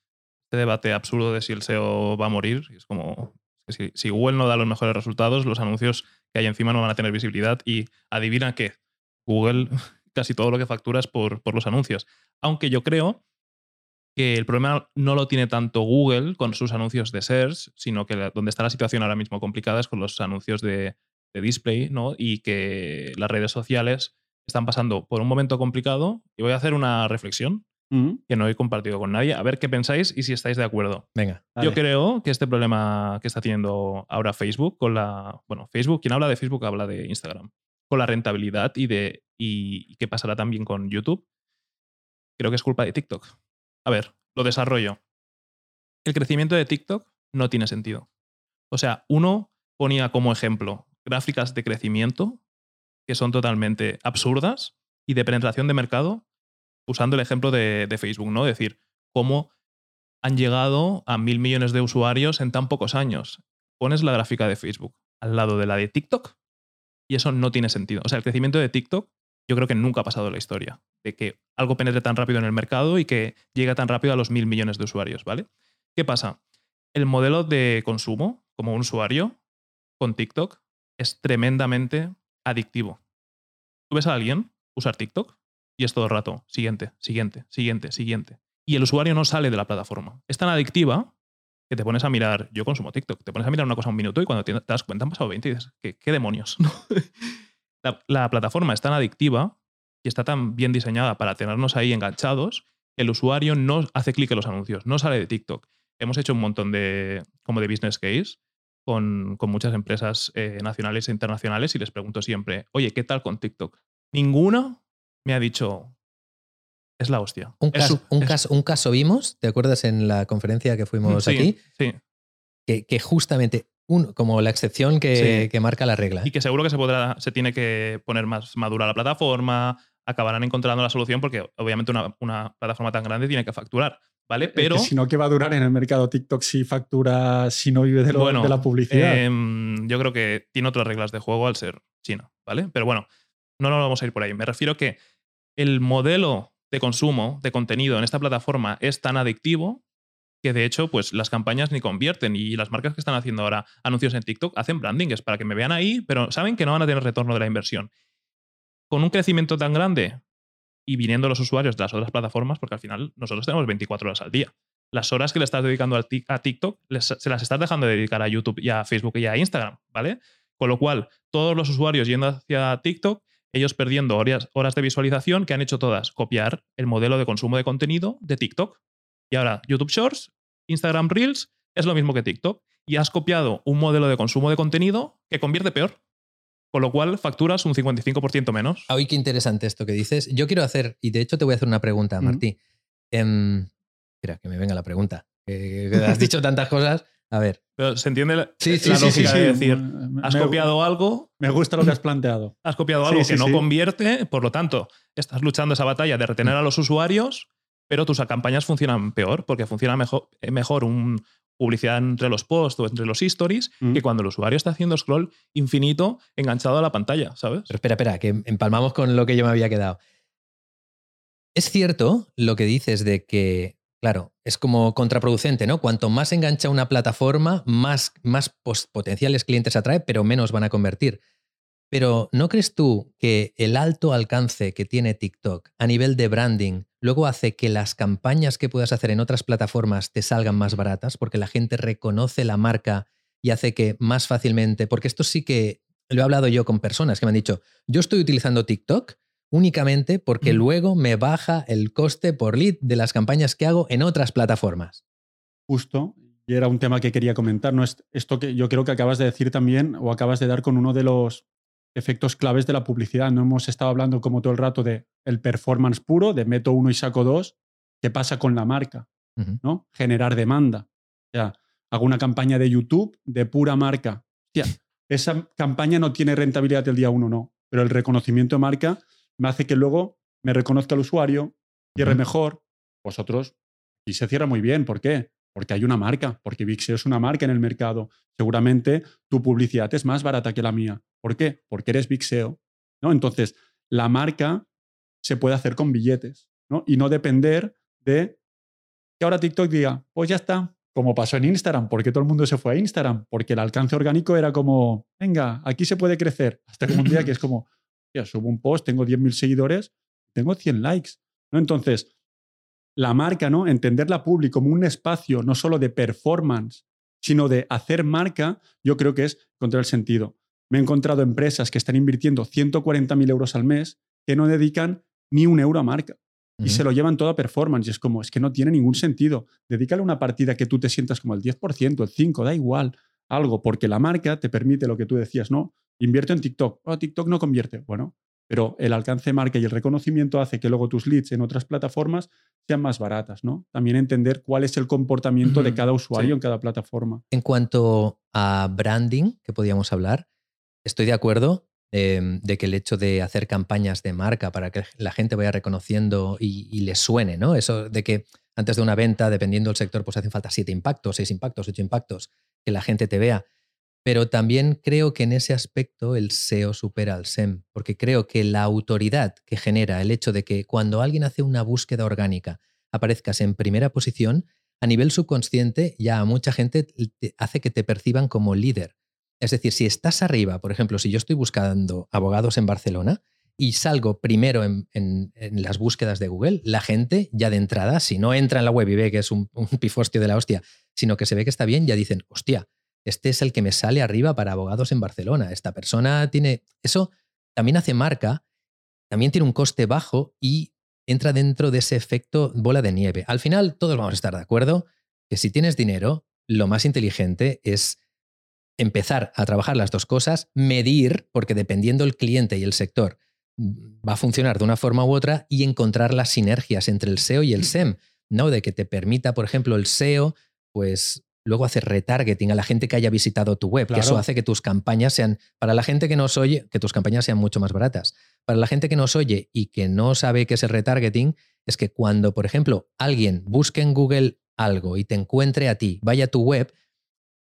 este debate absurdo de si el SEO va a morir, es como... Si, Google no da los mejores resultados, los anuncios que hay encima no van a tener visibilidad y adivina qué, Google <laughs> casi todo lo que factura es por, por los anuncios. Aunque yo creo que el problema no lo tiene tanto Google con sus anuncios de search, sino que donde está la situación ahora mismo complicada es con los anuncios de, display, ¿no? Y que las redes sociales están pasando por un momento complicado. Y voy a hacer una reflexión que no he compartido con nadie, a ver qué pensáis y si estáis de acuerdo. Venga. Yo creo que este problema que está teniendo ahora Facebook con la. Bueno, Facebook, quien habla de Facebook habla de Instagram. Con la rentabilidad y de. y qué pasará también con YouTube. Creo que es culpa de TikTok. A ver, lo desarrollo. El crecimiento de TikTok no tiene sentido. O sea, uno ponía como ejemplo gráficas de crecimiento que son totalmente absurdas y de penetración de mercado usando el ejemplo de, Facebook, ¿no? Es decir, cómo han llegado a mil millones de usuarios en tan pocos años. Pones la gráfica de Facebook al lado de la de TikTok y eso no tiene sentido. O sea, el crecimiento de TikTok yo creo que nunca ha pasado en la historia, de que algo penetre tan rápido en el mercado y que llegue tan rápido a los mil millones de usuarios, ¿vale? ¿Qué pasa? El modelo de consumo como un usuario con TikTok es tremendamente adictivo. Tú ves a alguien usar TikTok y es todo el rato, siguiente, siguiente, siguiente, siguiente. Y el usuario no sale de la plataforma. Es tan adictiva que te pones a mirar, yo consumo TikTok, te pones a mirar una cosa un minuto y cuando te das cuenta han pasado 20 y dices, ¿qué, qué demonios? <laughs> la, plataforma es tan adictiva y está tan bien diseñada para tenernos ahí enganchados, el usuario no hace clic en los anuncios, no sale de TikTok. Hemos hecho un montón de, como de business case con, muchas empresas eh, nacionales e internacionales y les pregunto siempre, oye, ¿qué tal con TikTok? Ninguna me ha dicho, es la hostia. Un, caso, un, caso, vimos, ¿te acuerdas en la conferencia que fuimos aquí? Sí. Que, que, justamente como la excepción que, marca la regla. Y que seguro que se, podrá, se tiene que poner más madura la plataforma, acabarán encontrando la solución porque obviamente una, plataforma tan grande tiene que facturar. ¿vale? Es que Pero si no, ¿qué va a durar en el mercado TikTok si factura, si no vive de, lo- Bueno, de la publicidad? em, yo creo que tiene otras reglas de juego al ser China, ¿vale? Pero bueno, no nos vamos a ir por ahí. Me refiero que el modelo de consumo de contenido en esta plataforma es tan adictivo que de hecho, pues las campañas ni convierten y las marcas que están haciendo ahora anuncios en TikTok hacen branding, es para que me vean ahí, pero saben que no van a tener retorno de la inversión. Con un crecimiento tan grande y viniendo los usuarios de las otras plataformas, porque al final nosotros tenemos 24 horas al día. Las horas que le estás dedicando a TikTok se las estás dejando de dedicar a YouTube y a Facebook y a Instagram, ¿vale? Con lo cual, todos los usuarios yendo hacia TikTok, ellos perdiendo horas, horas de visualización que han hecho todas, copiar el modelo de consumo de contenido de TikTok. Y ahora, YouTube Shorts, Instagram Reels, es lo mismo que TikTok. Y has copiado un modelo de consumo de contenido que convierte peor. Con lo cual, facturas un 55% menos. Ay, qué interesante esto que dices. Yo quiero hacer, y de hecho te voy a hacer una pregunta, Mm. Martí. Espera, que me venga la pregunta. Has dicho tantas cosas. A ver, Pero se entiende la, Sí, sí, la sí, lógica sí, de decir, Me- has me- copiado algo, Me gusta lo que has planteado. <clears throat> has copiado algo sí, que no sí. convierte, por lo tanto, estás luchando esa batalla de retener a los usuarios, pero tus campañas funcionan peor, porque funciona mejor, eh, mejor un publicidad entre los posts o entre los stories Mm. que cuando el usuario está haciendo scroll infinito enganchado a la pantalla, ¿sabes? pero espera, espera, que empalmamos con lo que yo me había quedado. Es cierto lo que dices de que, claro, es como contraproducente, ¿no? Cuanto más engancha una plataforma, más, más potenciales clientes atrae, pero menos van a convertir. Pero ¿no crees tú que el alto alcance que tiene TikTok a nivel de branding luego hace que las campañas que puedas hacer en otras plataformas te salgan más baratas? Porque la gente reconoce la marca y hace que más fácilmente, porque esto sí que lo he hablado yo con personas que me han dicho, yo estoy utilizando TikTok únicamente porque Mm. luego me baja el coste por lead de las campañas que hago en otras plataformas. Justo. Y era un tema que quería comentar. ¿no? Es- Esto que yo creo que acabas de decir también, o acabas de dar con uno de los efectos claves de la publicidad. No hemos estado hablando como todo el rato de el performance puro, de meto uno y saco dos. ¿Qué pasa con la marca? ¿no? Generar demanda. O sea, hago una campaña de YouTube de pura marca. Hostia, esa campaña no tiene rentabilidad el día uno, no. Pero el reconocimiento de marca me hace que luego me reconozca el usuario, cierre Ujú. mejor. Vosotros, y se cierra muy bien. ¿Por qué? Porque hay una marca, porque Vixeo es una marca en el mercado. Seguramente tu publicidad es más barata que la mía. ¿Por qué? Porque eres Vixeo. ¿no? Entonces, la marca se puede hacer con billetes ¿no? y no depender de que ahora TikTok diga, pues ya está, como pasó en Instagram, porque todo el mundo se fue a Instagram, porque el alcance orgánico era como, venga, aquí se puede crecer, hasta que un día que es <laughs> como, ya subo un post, tengo 10.000 seguidores, tengo 100 likes, ¿no? Entonces, la marca, ¿no? Entender la publi como un espacio no solo de performance, sino de hacer marca, yo creo que es encontrar el sentido. Me he encontrado empresas que están invirtiendo 140.000 euros al mes que no dedican ni un euro a marca y se lo llevan todo a performance. Y es como, es que no tiene ningún sentido. Dedícale una partida que tú te sientas como el 10%, el 5%, da igual, algo, porque la marca te permite lo que tú decías, ¿no? Invierto en TikTok. Oh, TikTok no convierte. Bueno, pero el alcance de marca y el reconocimiento hace que luego tus leads en otras plataformas sean más baratas, ¿no? También entender cuál es el comportamiento de cada usuario sí. en cada plataforma. En cuanto a branding, que podíamos hablar, estoy de acuerdo eh, de que el hecho de hacer campañas de marca para que la gente vaya reconociendo y, y le suene, ¿no? Eso de que antes de una venta, dependiendo del sector, pues hacen falta siete impactos, seis impactos, ocho impactos, que la gente te vea. Pero también creo que en ese aspecto el SEO supera al SEM, porque creo que la autoridad que genera el hecho de que cuando alguien hace una búsqueda orgánica aparezcas en primera posición, a nivel subconsciente ya a mucha gente te hace que te perciban como líder. Es decir, si estás arriba, por ejemplo, si yo estoy buscando abogados en Barcelona y salgo primero en las búsquedas de Google, la gente ya de entrada, si no entra en la web y ve que es un, un pifostio de la hostia, sino que se ve que está bien, ya dicen, hostia, este es el que me sale arriba para abogados en Barcelona. Esta persona tiene... Eso también hace marca, también tiene un coste bajo y entra dentro de ese efecto bola de nieve. Al final, todos vamos a estar de acuerdo que si tienes dinero, lo más inteligente es empezar a trabajar las dos cosas, medir, porque dependiendo el cliente y el sector, mm, va a funcionar de una forma u otra, y encontrar las sinergias entre el SEO y el SEM, ¿no? De que te permita, por ejemplo, el SEO, pues luego hacer retargeting a la gente que haya visitado tu web, que eso hace que tus campañas sean, para la gente que nos oye, que tus campañas sean mucho más baratas. Para la gente que nos oye y que no sabe qué es el retargeting, es que cuando, por ejemplo, alguien busque en Google algo y te encuentre a ti, vaya a tu web,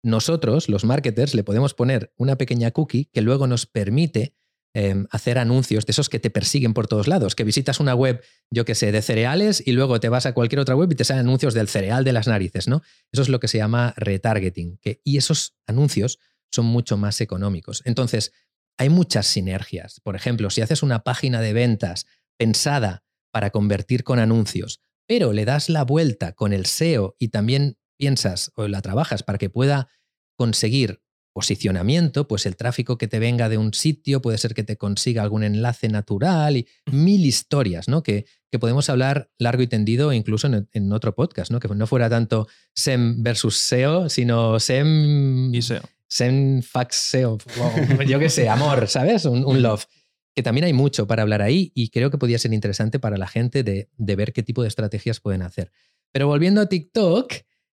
nosotros, los marketers, le podemos poner una pequeña cookie que luego nos permite em, hacer anuncios de esos que te persiguen por todos lados, que visitas una web, yo que sé, de cereales y luego te vas a cualquier otra web y te salen anuncios del cereal de las narices, ¿no? Eso es lo que se llama retargeting, y esos anuncios son mucho más económicos. Entonces, hay muchas sinergias. Por ejemplo, si haces una página de ventas pensada para convertir con anuncios, pero le das la vuelta con el SEO y también piensas o la trabajas para que pueda conseguir posicionamiento, pues el tráfico que te venga de un sitio puede ser que te consiga algún enlace natural y mil historias, ¿no? Que, que podemos hablar largo y tendido incluso en, otro podcast, ¿no? Que no fuera tanto SEM versus SEO, sino SEM y SEO. SEM fax SEO, <laughs> yo qué sé, amor, ¿sabes? Un, love. Que también hay mucho para hablar ahí y creo que podría ser interesante para la gente de, de ver qué tipo de estrategias pueden hacer. Pero volviendo a TikTok,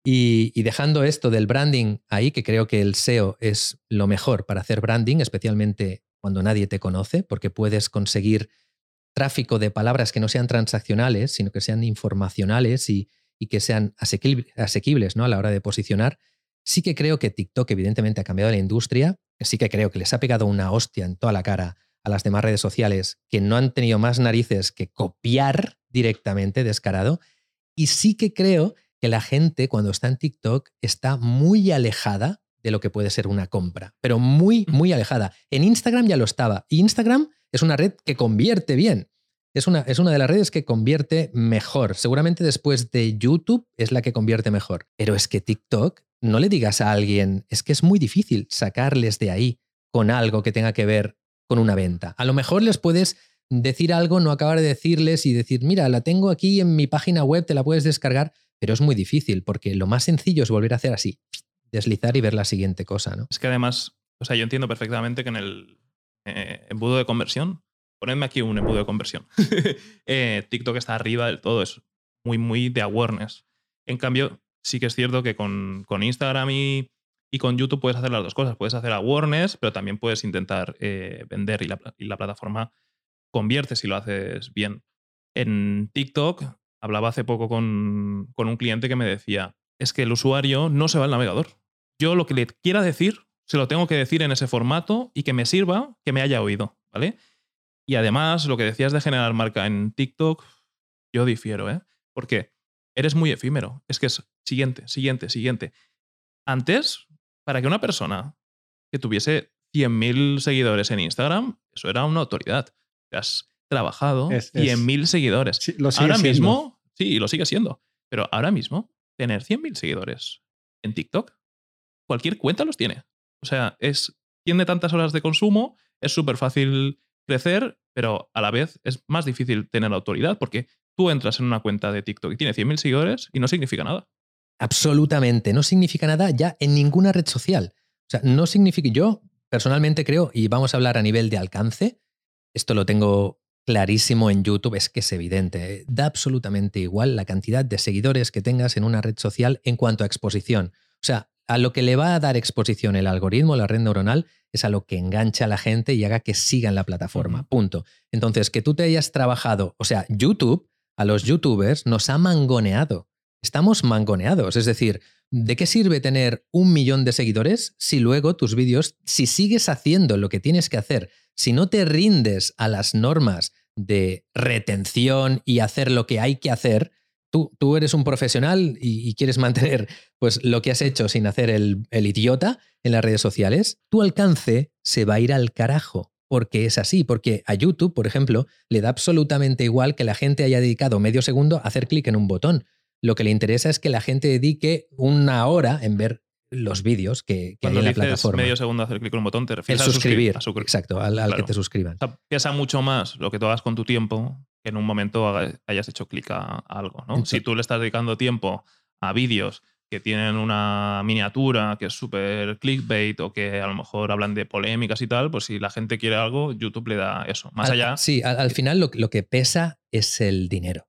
y, dejando esto del branding ahí, que creo que el SEO es lo mejor para hacer branding, especialmente cuando nadie te conoce, porque puedes conseguir tráfico de palabras que no sean transaccionales, sino que sean informacionales y, que sean asequibles, ¿no? a la hora de posicionar. Sí que creo que TikTok evidentemente ha cambiado la industria, sí que creo que les ha pegado una hostia en toda la cara a las demás redes sociales que no han tenido más narices que copiar directamente, descarado. Y sí que creo que la gente cuando está en TikTok está muy alejada de lo que puede ser una compra, pero muy, muy alejada. En Instagram ya lo estaba. Instagram es una red que convierte bien. Es una, es una de las redes que convierte mejor. Seguramente después de YouTube es la que convierte mejor. Pero es que TikTok, no le digas a alguien, es que es muy difícil sacarles de ahí con algo que tenga que ver con una venta. A lo mejor les puedes decir algo, no acabar de decirles y decir, mira, la tengo aquí en mi página web, te la puedes descargar, pero es muy difícil porque lo más sencillo es volver a hacer así, deslizar y ver la siguiente cosa, ¿no? Es que además, o sea, yo entiendo perfectamente que en el eh, embudo de conversión, ponedme aquí un embudo de conversión, <laughs> eh, TikTok está arriba del todo, es muy, muy de awareness. En cambio, sí que es cierto que con, Instagram y, con YouTube puedes hacer las dos cosas. Puedes hacer awareness, pero también puedes intentar eh, vender y la, y la, plataforma convierte si lo haces bien. En TikTok Hablaba hace poco con, un cliente que me decía, es que el usuario no se va al navegador. Yo lo que le quiera decir, se lo tengo que decir en ese formato y que me sirva, que me haya oído, ¿vale? Y además, lo que decías de generar marca en TikTok, yo difiero, ¿eh? Porque eres muy efímero. Es que es siguiente, siguiente, siguiente. Antes, para que una persona que tuviese 100.000 seguidores en Instagram, eso era una autoridad trabajado es, 100.000 seguidores. ahora mismo, sí, lo sigue siendo. Pero ahora mismo, tener 100.000 seguidores en TikTok, cualquier cuenta los tiene. O sea, es, tiene tantas horas de consumo, es súper fácil crecer, pero a la vez es más difícil tener autoridad porque tú entras en una cuenta de TikTok y tiene 100.000 seguidores y no significa nada. Absolutamente, no significa nada ya en ninguna red social. O sea, no significa, yo personalmente creo, y vamos a hablar a nivel de alcance, esto lo tengo clarísimo en YouTube, es que es evidente. ¿eh? Da absolutamente igual la cantidad de seguidores que tengas en una red social en cuanto a exposición. O sea, a lo que le va a dar exposición el algoritmo, la red neuronal, es a lo que engancha a la gente y haga que siga en la plataforma. Punto. Entonces, que tú te hayas trabajado, o sea, YouTube, a los youtubers nos ha mangoneado. Estamos mangoneados. Es decir, ¿de qué sirve tener un millón de seguidores si luego tus vídeos, si sigues haciendo lo que tienes que hacer si no te rindes a las normas de retención y hacer lo que hay que hacer, tú, tú eres un profesional y, quieres <laughs> mantener pues, lo que has hecho sin hacer el, el idiota en las redes sociales, tu alcance se va a ir al carajo porque es así, porque a YouTube, por ejemplo, le da absolutamente igual que la gente haya dedicado medio segundo a hacer clic en un botón. Lo que le interesa es que la gente dedique una hora en ver los vídeos que, que hay en la plataforma. medio segundo hacer clic con un botón, te refieres a suscribir. Exacto, al, que te suscriban. O pesa mucho más lo que tú hagas con tu tiempo que en un momento hayas hecho clic a, algo. ¿no? si tú le estás dedicando tiempo a vídeos que tienen una miniatura que es súper clickbait o que a lo mejor hablan de polémicas y tal, pues si la gente quiere algo, YouTube le da eso. Más allá. Sí, al, final lo, lo que pesa es el dinero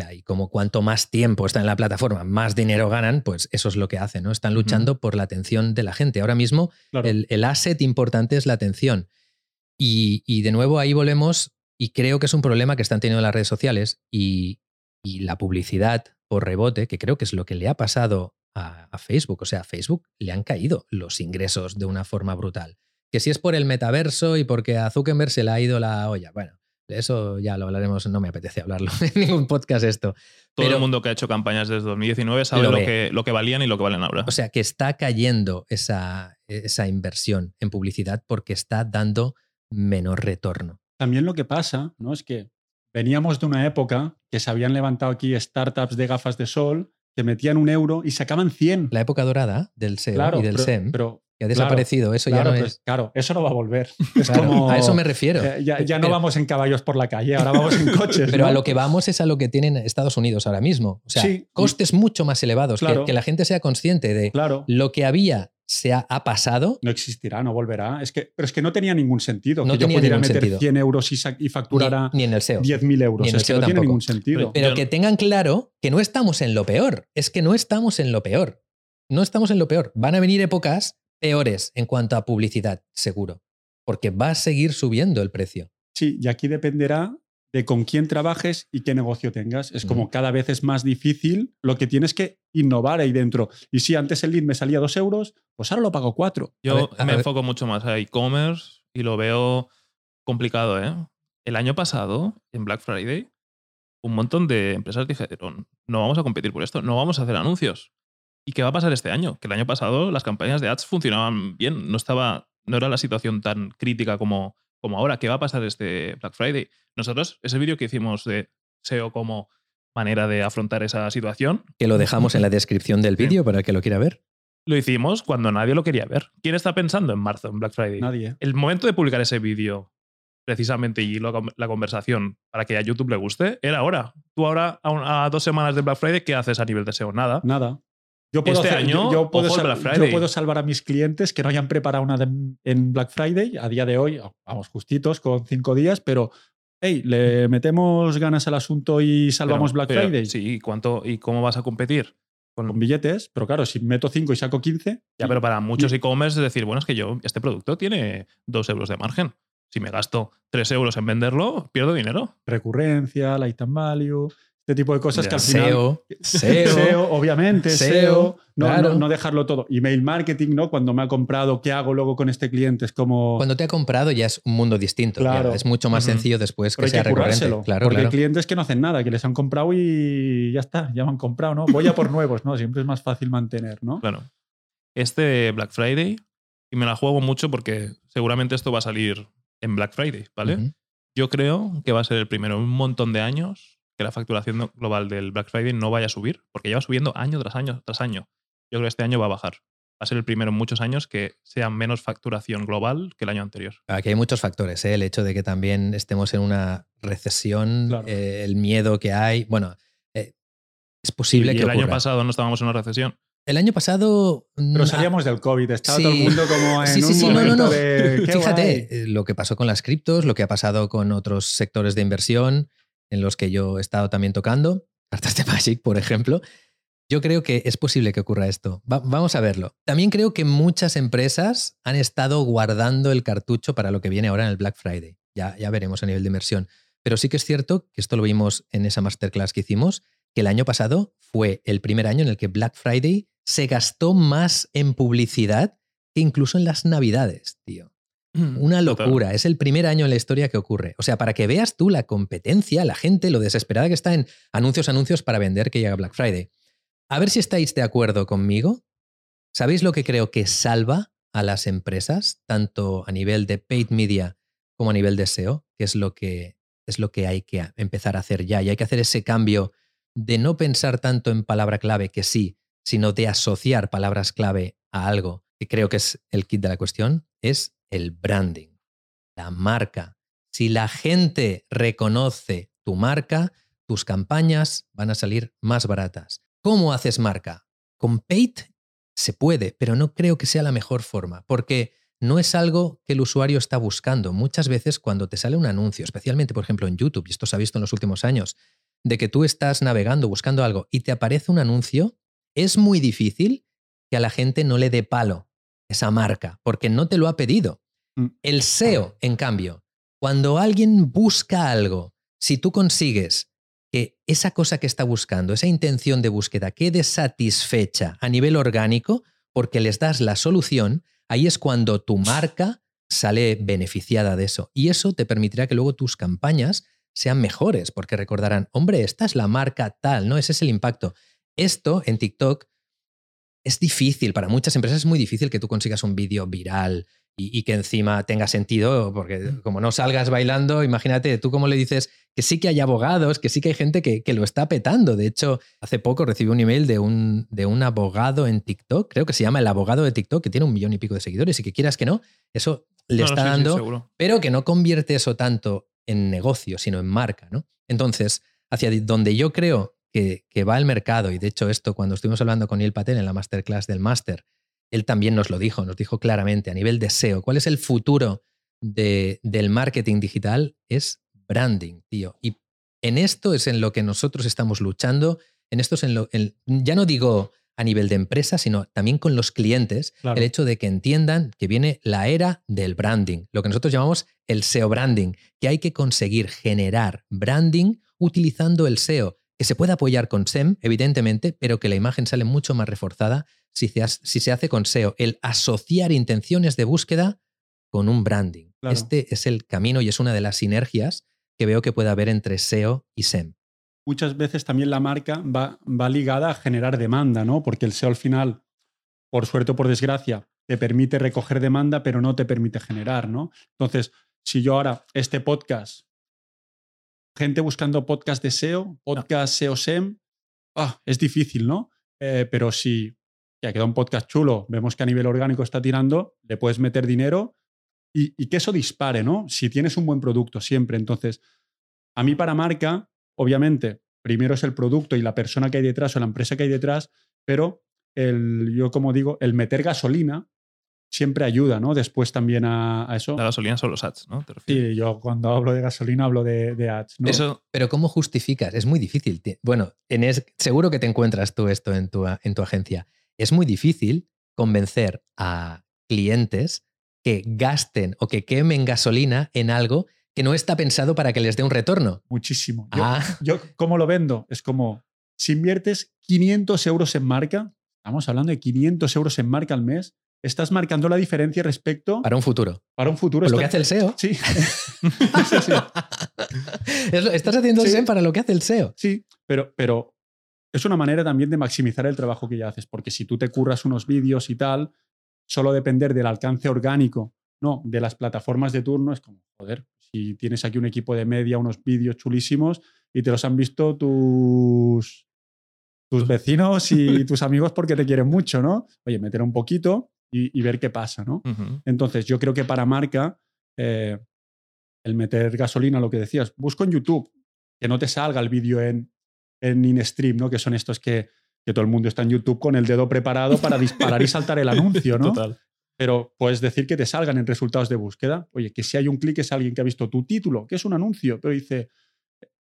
sea, y como cuanto más tiempo está en la plataforma, más dinero ganan, pues eso es lo que hacen, ¿no? Están luchando por la atención de la gente. Ahora mismo el, asset importante es la atención. Y, de nuevo ahí volvemos, y creo que es un problema que están teniendo las redes sociales, y, Y la publicidad por rebote, que creo que es lo que le ha pasado a, a Facebook, o sea, a Facebook le han caído los ingresos de una forma brutal. Que si es por el metaverso y porque a Zuckerberg se le ha ido la olla, bueno, eso ya lo hablaremos, no me apetece hablarlo <laughs> en ningún podcast esto. Todo Pero- el mundo que ha hecho campañas desde 2019 sabe Lo que, lo que valían y lo que valen ahora. O sea, que está cayendo esa, esa inversión en publicidad porque está dando menor retorno. También lo que pasa, ¿no? Es que veníamos de una época que se habían levantado aquí startups de gafas de sol que metían un euro y sacaban 100. La época dorada del SEO claro, y del pero, SEM, pero, que ha claro, desaparecido, eso claro, ya no pues, es. claro, eso no va a volver. <laughs> Es Claro, como. a eso me refiero. eh, ya, ya no Pero- vamos en caballos por la calle, ahora vamos en <laughs> coches. Pero ¿no? a lo que vamos es a lo que tienen Estados Unidos ahora mismo. O sea, Sí. costes mucho más elevados. que- Claro. Que, la gente sea consciente de Claro. lo que había se ha, ha pasado. No existirá, no volverá. Es que, pero es que no tenía ningún sentido No que yo tenía pudiera ningún meter sentido. 100 euros y, y facturara ni en el SEO. 10.000 euros. Ni en el Es que no tiene tampoco. ningún sentido. Pero Yo- que tengan claro que no estamos en lo peor. Es que no estamos en lo peor. No estamos en lo peor. Van a venir épocas peores en cuanto a publicidad, seguro. Porque va a seguir subiendo el precio. Sí, y aquí dependerá de con quién trabajes y qué negocio tengas. Es como cada vez es más difícil lo que tienes que innovar ahí dentro. Y si antes el lead me salía 2 euros, pues ahora lo pago 4. Yo A ver, a me ver. enfoco mucho más a e-commerce y lo veo complicado, ¿eh? El año pasado, en Black Friday, un montón de empresas dijeron, no vamos a competir por esto, no vamos a hacer anuncios. ¿Y qué va a pasar este año? Que el año pasado las campañas de ads funcionaban bien, no estaba, no era la situación tan crítica como, como ahora. ¿Qué va a pasar este Black Friday? Nosotros, ese vídeo que hicimos de SEO como manera de afrontar esa situación, Que lo dejamos en la descripción del Sí. vídeo para el que lo quiera ver. lo hicimos cuando nadie lo quería ver. ¿Quién está pensando en marzo, en Black Friday? Nadie. el momento de publicar ese vídeo, precisamente, y lo- la conversación para que a YouTube le guste, era ahora. Tú ahora, a, un- a dos semanas de Black Friday, ¿qué haces a nivel de SEO? Nada. Nada. Yo puedo, Este hacer- año, yo, yo puedo sal- yo puedo salvar a mis clientes que no hayan preparado nada en, en Black Friday a día de hoy, vamos justitos con cinco días, pero hey, le metemos ganas al asunto y salvamos Pero- Black pero, Friday Sí, ¿y, cuánto, ¿y cómo vas a competir? Con, con billetes, pero claro, si meto 5 y saco 15, ya, pero para muchos e-commerce es decir, bueno, es que yo, este producto tiene dos euros de margen. Si me gasto tres euros en venderlo, pierdo dinero. recurrencia, lifetime value, este tipo de cosas Ya. que al final SEO, SEO. SEO, obviamente, SEO, SEO, no, claro. no, no dejarlo todo. Email marketing, ¿no? Cuando me ha comprado, ¿qué hago luego con este cliente? Es como. Cuando te ha comprado ya es un mundo distinto. ya Claro. Es mucho más sencillo después pero que hay sea que recurrente. currárselo. Claro, porque claro. hay clientes que no hacen nada, que les han comprado y ya está, ya me han comprado, ¿no? <laughs> Voy a por nuevos, ¿no? Siempre es más fácil mantener, ¿no? Claro. Este Black Friday, y me la juego mucho porque seguramente esto va a salir en Black Friday, ¿vale? Yo creo que va a ser el primero en un montón de años que la facturación global del Black Friday no vaya a subir, porque ya va subiendo año tras año tras año. Yo creo que este año va a bajar. Va a ser el primero en muchos años que sea menos facturación global que el año anterior. Aquí hay muchos factores, ¿eh? el hecho de que también estemos en una recesión, Claro. eh, el miedo que hay. Bueno, eh, es posible y que el año pasado no estábamos en una recesión. El año pasado. Pero mm, salíamos del COVID, estaba sí. todo el mundo como en Sí, sí, un sí, no, no, momento no. de. "Qué Fíjate, guay". lo que pasó con las criptos, lo que ha pasado con otros sectores de inversión en los que yo he estado también tocando, <laughs> cartas de Magic, por ejemplo. Yo creo que es posible que ocurra esto. Va- vamos a verlo. También creo que muchas empresas han estado guardando el cartucho para lo que viene ahora en el Black Friday. Ya, ya veremos a nivel de inversión. Pero sí que es cierto que esto lo vimos en esa masterclass que hicimos, que el año pasado fue el primer año en el que Black Friday se gastó más en publicidad que incluso en las navidades, tío. Una Total. locura. Es el primer año en la historia que ocurre. O sea, para que veas tú la competencia, la gente, lo desesperada que está en anuncios, anuncios para vender que llega Black Friday. A ver si estáis de acuerdo conmigo. ¿Sabéis lo que creo que salva a las empresas, tanto a nivel de paid media como a nivel de SEO? Que es lo que, es lo que hay que empezar a hacer ya. Y hay que hacer ese cambio de no pensar tanto en palabra clave que sí, sino de asociar palabras clave a algo, que creo que es el kit de la cuestión, es el branding, la marca. Si la gente reconoce tu marca, tus campañas van a salir más baratas. ¿Cómo haces marca? Con paid se puede, pero no creo que sea la mejor forma, porque no es algo que el usuario está buscando. Muchas veces cuando te sale un anuncio, especialmente por ejemplo en YouTube, y esto se ha visto en los últimos años, de que tú estás navegando buscando algo y te aparece un anuncio, es muy difícil que a la gente no le dé palo esa marca, porque no te lo ha pedido. Mm. El SEO, en cambio, cuando alguien busca algo, si tú consigues que esa cosa que está buscando, esa intención de búsqueda, quede satisfecha a nivel orgánico porque les das la solución, ahí es cuando tu marca sale beneficiada de eso. Y eso te permitirá que luego tus campañas sean mejores, porque recordarán, hombre, esta es la marca tal, ¿no? Ese es el impacto. Esto en TikTok es difícil, para muchas empresas es muy difícil que tú consigas un vídeo viral y, que encima tenga sentido, porque como no salgas bailando, imagínate, tú cómo le dices que sí que hay abogados, que sí que hay gente que, lo está petando. De hecho, hace poco recibí un email de un, de un abogado en TikTok, creo que se llama el abogado de TikTok, que tiene un millón y pico de seguidores y que quieras que no, eso le está dando, pero que no convierte eso tanto en negocio, sino en marca, ¿no? Entonces, hacia donde yo creo que, que va el mercado, y de hecho esto cuando estuvimos hablando con Neil Patel en la masterclass del máster, él también nos lo dijo, nos dijo claramente a nivel de SEO, ¿cuál es el futuro de, del marketing digital? Es branding, tío. Y en esto es en lo que nosotros estamos luchando, en esto es en lo, ya no digo a nivel de empresa, sino también con los clientes, el hecho de que entiendan que viene la era del branding, lo que nosotros llamamos el SEO branding, que hay que conseguir generar branding utilizando el SEO, que se puede apoyar con SEM, evidentemente, pero que la imagen sale mucho más reforzada si se, hace con SEO, el asociar intenciones de búsqueda con un branding. Este es el camino y es una de las sinergias que veo que puede haber entre SEO y SEM. Muchas veces también la marca va, va ligada a generar demanda, ¿no? Porque el SEO al final, por suerte o por desgracia, te permite recoger demanda, pero no te permite generar, ¿no? Entonces, si yo ahora este podcast, gente buscando podcast de SEO, podcast SEO SEM, ah, es difícil, ¿no? Eh, pero si que ha quedado un podcast chulo, vemos que a nivel orgánico está tirando, le puedes meter dinero y, que eso dispare, ¿no? Si tienes un buen producto siempre. Entonces, a mí para marca, obviamente, primero es el producto y la persona que hay detrás o la empresa que hay detrás, pero el, yo como digo, el meter gasolina siempre ayuda, ¿no? Después también a, eso. La gasolina son los ads, ¿no? sí, yo cuando hablo de gasolina hablo de, ads. ¿no? Eso, pero ¿cómo justificas? Es muy difícil. Bueno, en seguro que te encuentras tú esto en tu, en tu agencia es muy difícil convencer a clientes que gasten o que quemen gasolina en algo que no está pensado para que les dé un retorno. Muchísimo. Yo, ah. yo ¿cómo lo vendo? Es como, si inviertes 500 euros en marca, estamos hablando de 500 euros en marca al mes, estás marcando la diferencia respecto... Para un futuro. Para un futuro. lo que hace el SEO. Sí. <laughs> estás haciendo el SEO para lo que hace el SEO. Sí, pero, pero es una manera también de maximizar el trabajo que ya haces, porque si tú te curras unos vídeos y tal, solo depender del alcance orgánico, no, de las plataformas de turno, es como, joder, si tienes aquí un equipo de media, unos vídeos chulísimos y te los han visto tus, tus vecinos y <laughs> tus amigos porque te quieren mucho, ¿no? Oye, meter un poquito y, ver qué pasa, ¿no? Entonces, yo creo que para marca, eh, el meter gasolina, lo que decías, busco en YouTube, que no te salga el vídeo en en InStream, ¿no? Que son estos que, que todo el mundo está en YouTube con el dedo preparado para disparar y saltar el <laughs> anuncio, ¿no? Total. Pero puedes decir que te salgan en resultados de búsqueda. Oye, que si hay un clic es alguien que ha visto tu título, que es un anuncio, pero dice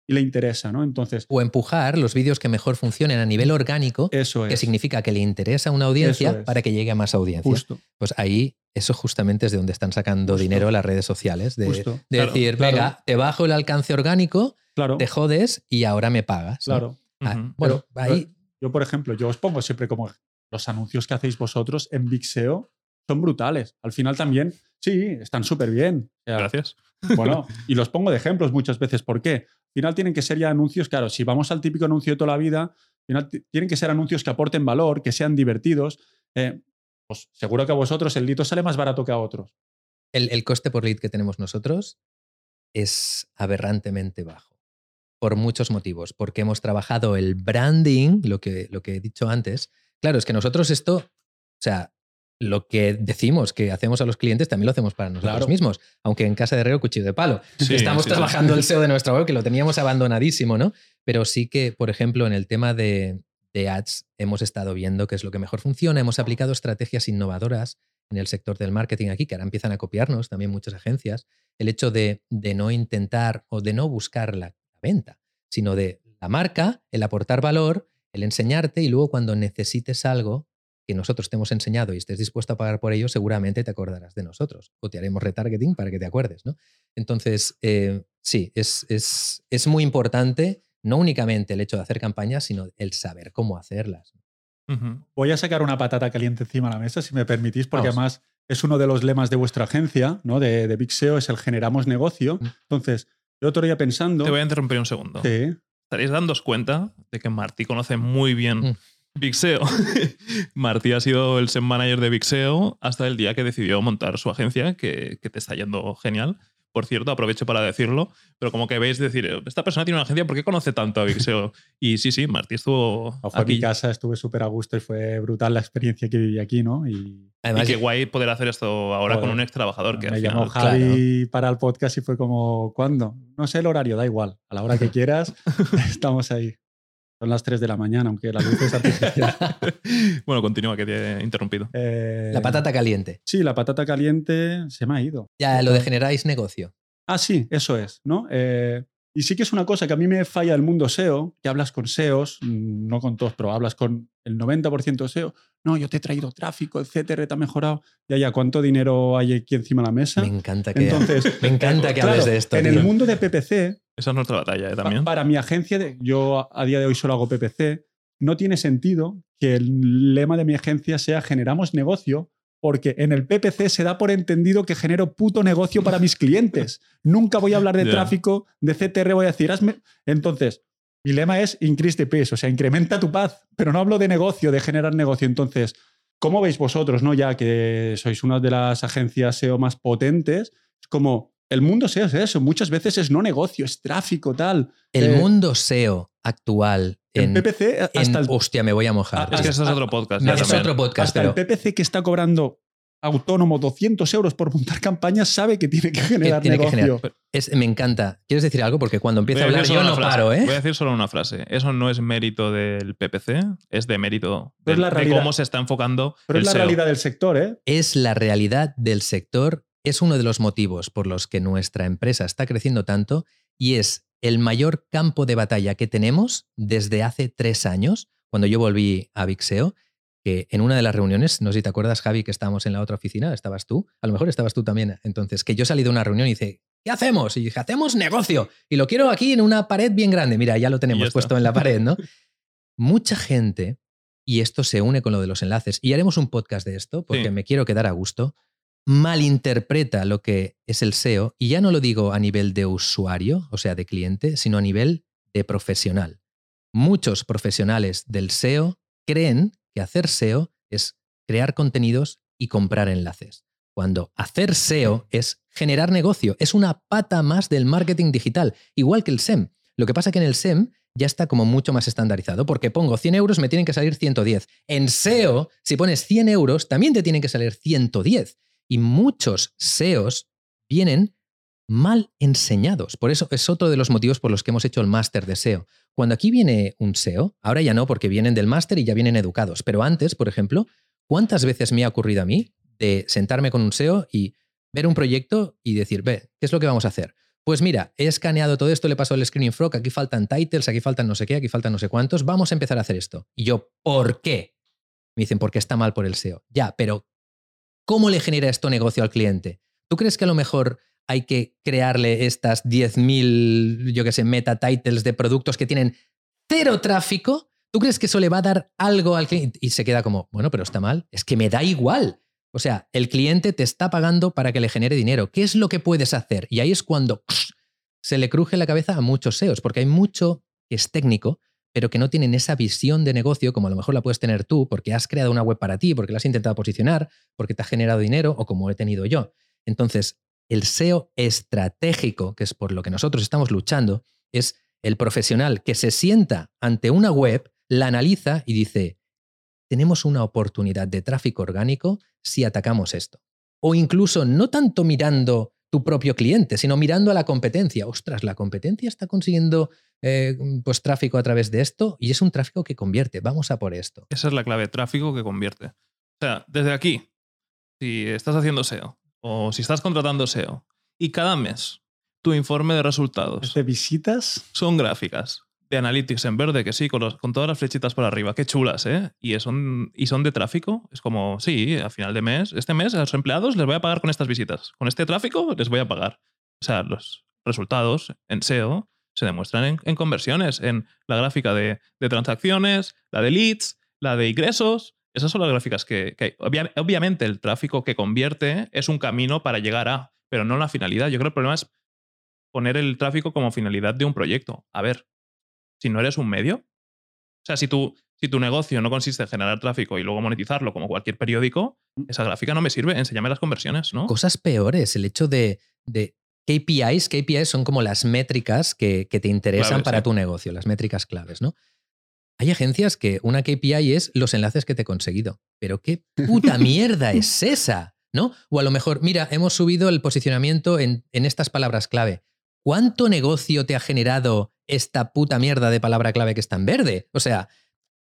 y le interesa, ¿no? Entonces. O empujar los vídeos que mejor funcionen a nivel orgánico. Eso es. Que significa que le interesa a una audiencia para que llegue a más audiencia. Justo. Pues ahí, eso justamente es de donde están sacando dinero las redes sociales. De, decir, venga, te bajo el alcance orgánico te jodes y ahora me pagas. Claro. Ah, bueno, ahí... Yo, por ejemplo, yo os pongo siempre como los anuncios que hacéis vosotros en Big SEO son brutales. Al final también, sí, están súper bien. Gracias. Bueno, <laughs> y los pongo de ejemplos muchas veces. ¿Por qué? Al final tienen que ser ya anuncios, claro, si vamos al típico anuncio de toda la vida, final tienen que ser anuncios que aporten valor, que sean divertidos. Eh, pues seguro que a vosotros el lead sale más barato que a otros. El, el coste por lead que tenemos nosotros es aberrantemente bajo por muchos motivos, porque hemos trabajado el branding, lo que, lo que he dicho antes. Claro, es que nosotros esto, o sea, lo que decimos que hacemos a los clientes también lo hacemos para nosotros mismos, aunque en casa de Reo cuchillo de palo. <laughs> Estamos trabajando el SEO de nuestra web, que lo teníamos abandonadísimo, ¿no? Pero sí que, por ejemplo, en el tema de, de ads hemos estado viendo qué es lo que mejor funciona, hemos aplicado estrategias innovadoras en el sector del marketing aquí, que ahora empiezan a copiarnos también muchas agencias, el hecho de, de no intentar o de no buscar la venta, sino de la marca, el aportar valor, el enseñarte y luego cuando necesites algo que nosotros te hemos enseñado y estés dispuesto a pagar por ello, seguramente te acordarás de nosotros o te haremos retargeting para que te acuerdes. ¿no? Entonces, eh, sí, es, es, es, muy importante no únicamente el hecho de hacer campañas, sino el saber cómo hacerlas. Voy a sacar una patata caliente encima de la mesa, si me permitís, porque Vamos. además es uno de los lemas de vuestra agencia, ¿no? De, de Big SEO, es el generamos negocio. Mm. Entonces, yo otro día pensando. Te voy a interrumpir un segundo. Sí, Estaréis dándos cuenta de que Martí conoce muy bien Mm. Big SEO. <laughs> Martí ha sido el SEM manager de Big SEO hasta el día que decidió montar su agencia, que, que te está yendo genial. Por cierto, aprovecho para decirlo, pero como que veis decir, esta persona tiene una agencia, ¿por qué conoce tanto a Big SEO? <laughs> Y sí, sí, Martí estuvo fue a mi aquí. casa, estuve súper a gusto y fue brutal la experiencia que viví aquí, ¿no? Y Y Además, qué guay poder hacer esto ahora Joder. con un ex trabajador que me al llamó final- Javi para el podcast y fue como, ¿cuándo? No sé el horario, da igual. A la hora que quieras, <laughs> estamos ahí. Son las 3 de la mañana, aunque la luz es artificial. <laughs> bueno, continúa, que te he interrumpido. Eh, la patata caliente. Sí, la patata caliente se me ha ido. Ya lo de generáis negocio. Ah, sí, eso es, ¿no? Eh, y sí que es una cosa que a mí me falla el mundo SEO, que hablas con SEOs, mm, no con todos, pero hablas con el 90% SEO. No, yo te he traído tráfico, el CTR te ha mejorado. Ya, ya, ¿cuánto dinero hay aquí encima de la mesa? Me encanta que, Entonces, <laughs> me encanta que claro, hables de esto. En tío. el mundo de PPC, Esa es nuestra batalla ¿eh? también. para mi agencia, yo a día de hoy solo hago PPC, no tiene sentido que el lema de mi agencia sea generamos negocio, porque en el PPC se da por entendido que genero puto negocio para mis clientes. <laughs> Nunca voy a hablar de tráfico, de CTR, voy a decir, hazme. Entonces, mi lema es increase the pace, o sea, incrementa tu paz, pero no hablo de negocio, de generar negocio. Entonces, ¿cómo veis vosotros, no? Ya que sois una de las agencias SEO más potentes, es como el mundo SEO es eso, muchas veces es no negocio, es tráfico, tal. el eh, mundo SEO actual En, en, PPC, en- hasta el hostia, me voy a mojar. Es que ese es otro podcast. no, es otro podcast, hasta pero el PPC que está cobrando autónomo 200 euros por montar campañas sabe que tiene que generar tiene que negocio. generar. Es- me encanta. ¿Quieres decir algo? Porque cuando empiezo a a hablar yo no frase. paro, ¿eh? Voy a decir solo una frase. Eso no es mérito del PPC, es de mérito Pero es del- la de realidad. cómo se está enfocando Pero el es la SEO. realidad del sector, ¿eh? es la realidad del sector, es uno de los motivos por los que nuestra empresa está creciendo tanto y es el mayor campo de batalla que tenemos desde hace tres años, cuando yo volví a Vixeo, que en una de las reuniones, no sé si te acuerdas, Javi, que estábamos en la otra oficina, estabas tú, a lo mejor estabas tú también, entonces, que yo salí de una reunión y dice, ¿qué hacemos? Y dije, hacemos negocio y lo quiero aquí en una pared bien grande, mira, ya lo tenemos puesto en la pared, ¿no? Mucha gente, y esto se une con lo de los enlaces, y haremos un podcast de esto, porque Sí. me quiero quedar a gusto, malinterpreta lo que es el SEO, y ya no lo digo a nivel de usuario, o sea, de cliente, sino a nivel de profesional. Muchos profesionales del SEO creen que hacer SEO es crear contenidos y comprar enlaces, cuando hacer SEO es generar negocio, es una pata más del marketing digital, igual que el SEM. Lo que pasa que en el SEM ya está como mucho más estandarizado, porque pongo 100 euros, me tienen que salir 110. En SEO, si pones 100 euros, también te tienen que salir 110. Y muchos SEOs vienen mal enseñados. Por eso es otro de los motivos por los que hemos hecho el máster de SEO. Cuando aquí viene un SEO, ahora ya no, porque vienen del máster y ya vienen educados, pero antes, por ejemplo, ¿cuántas veces me ha ocurrido a mí de sentarme con un SEO y ver un proyecto y decir, ve, ¿qué es lo que vamos a hacer? Pues mira, he escaneado todo esto, le he pasado el Screening Frog, aquí faltan titles, aquí faltan no sé qué, aquí faltan no sé cuántos, vamos a empezar a hacer esto. Y yo, ¿por qué? Me dicen, porque está mal por el SEO. Ya, pero ¿cómo le genera esto negocio al cliente? ¿Tú crees que a lo mejor hay que crearle estas 10.000, yo qué sé, meta titles de productos que tienen cero tráfico? ¿Tú crees que eso le va a dar algo al cliente? Y se queda como, bueno, pero está mal. Es que me da igual. O sea, el cliente te está pagando para que le genere dinero. ¿Qué es lo que puedes hacer? Y ahí es cuando se le cruje la cabeza a muchos SEOs, porque hay mucho que es técnico, pero que no tienen esa visión de negocio como a lo mejor la puedes tener tú, porque has creado una web para ti, porque la has intentado posicionar, porque te ha generado dinero o como he tenido yo. Entonces, el SEO estratégico, que es por lo que nosotros estamos luchando, es el profesional que se sienta ante una web, la analiza y dice, tenemos una oportunidad de tráfico orgánico si atacamos esto. O incluso no tanto mirando tu propio cliente, sino mirando a la competencia. Ostras, la competencia está consiguiendo eh, pues, tráfico a través de esto y es un tráfico que convierte. Vamos a por esto. Esa es la clave, tráfico que convierte. O sea, desde aquí, si estás haciendo SEO o si estás contratando SEO y cada mes tu informe de resultados ¿De visitas? son gráficas de Analytics en verde, que sí, con, los- con todas las flechitas para arriba, qué chulas, ¿eh? Y son, y son de tráfico, es como, sí, a final de mes, este mes a los empleados les voy a pagar con estas visitas, con este tráfico les voy a pagar. O sea, los resultados en SEO se demuestran en, en conversiones, en la gráfica de, de transacciones, la de leads, la de ingresos. Esas son las gráficas que, que hay. Obvia- obviamente el tráfico que convierte es un camino para llegar a, pero no la finalidad. Yo creo que el problema es poner el tráfico como finalidad de un proyecto. A ver, si no eres un medio, o sea, si tu, si tu negocio no consiste en generar tráfico y luego monetizarlo como cualquier periódico, esa gráfica no me sirve. Enséñame las conversiones, ¿no? Cosas peores, el hecho de, de KPIs, KPIs son como las métricas que, que te interesan para sí. tu negocio, las métricas claves, ¿no? Hay agencias que una KPI es los enlaces que te he conseguido. Pero qué puta <laughs> mierda es esa, ¿no? O a lo mejor, mira, hemos subido el posicionamiento en, en estas palabras clave. ¿Cuánto negocio te ha generado esta puta mierda de palabra clave que está en verde? O sea,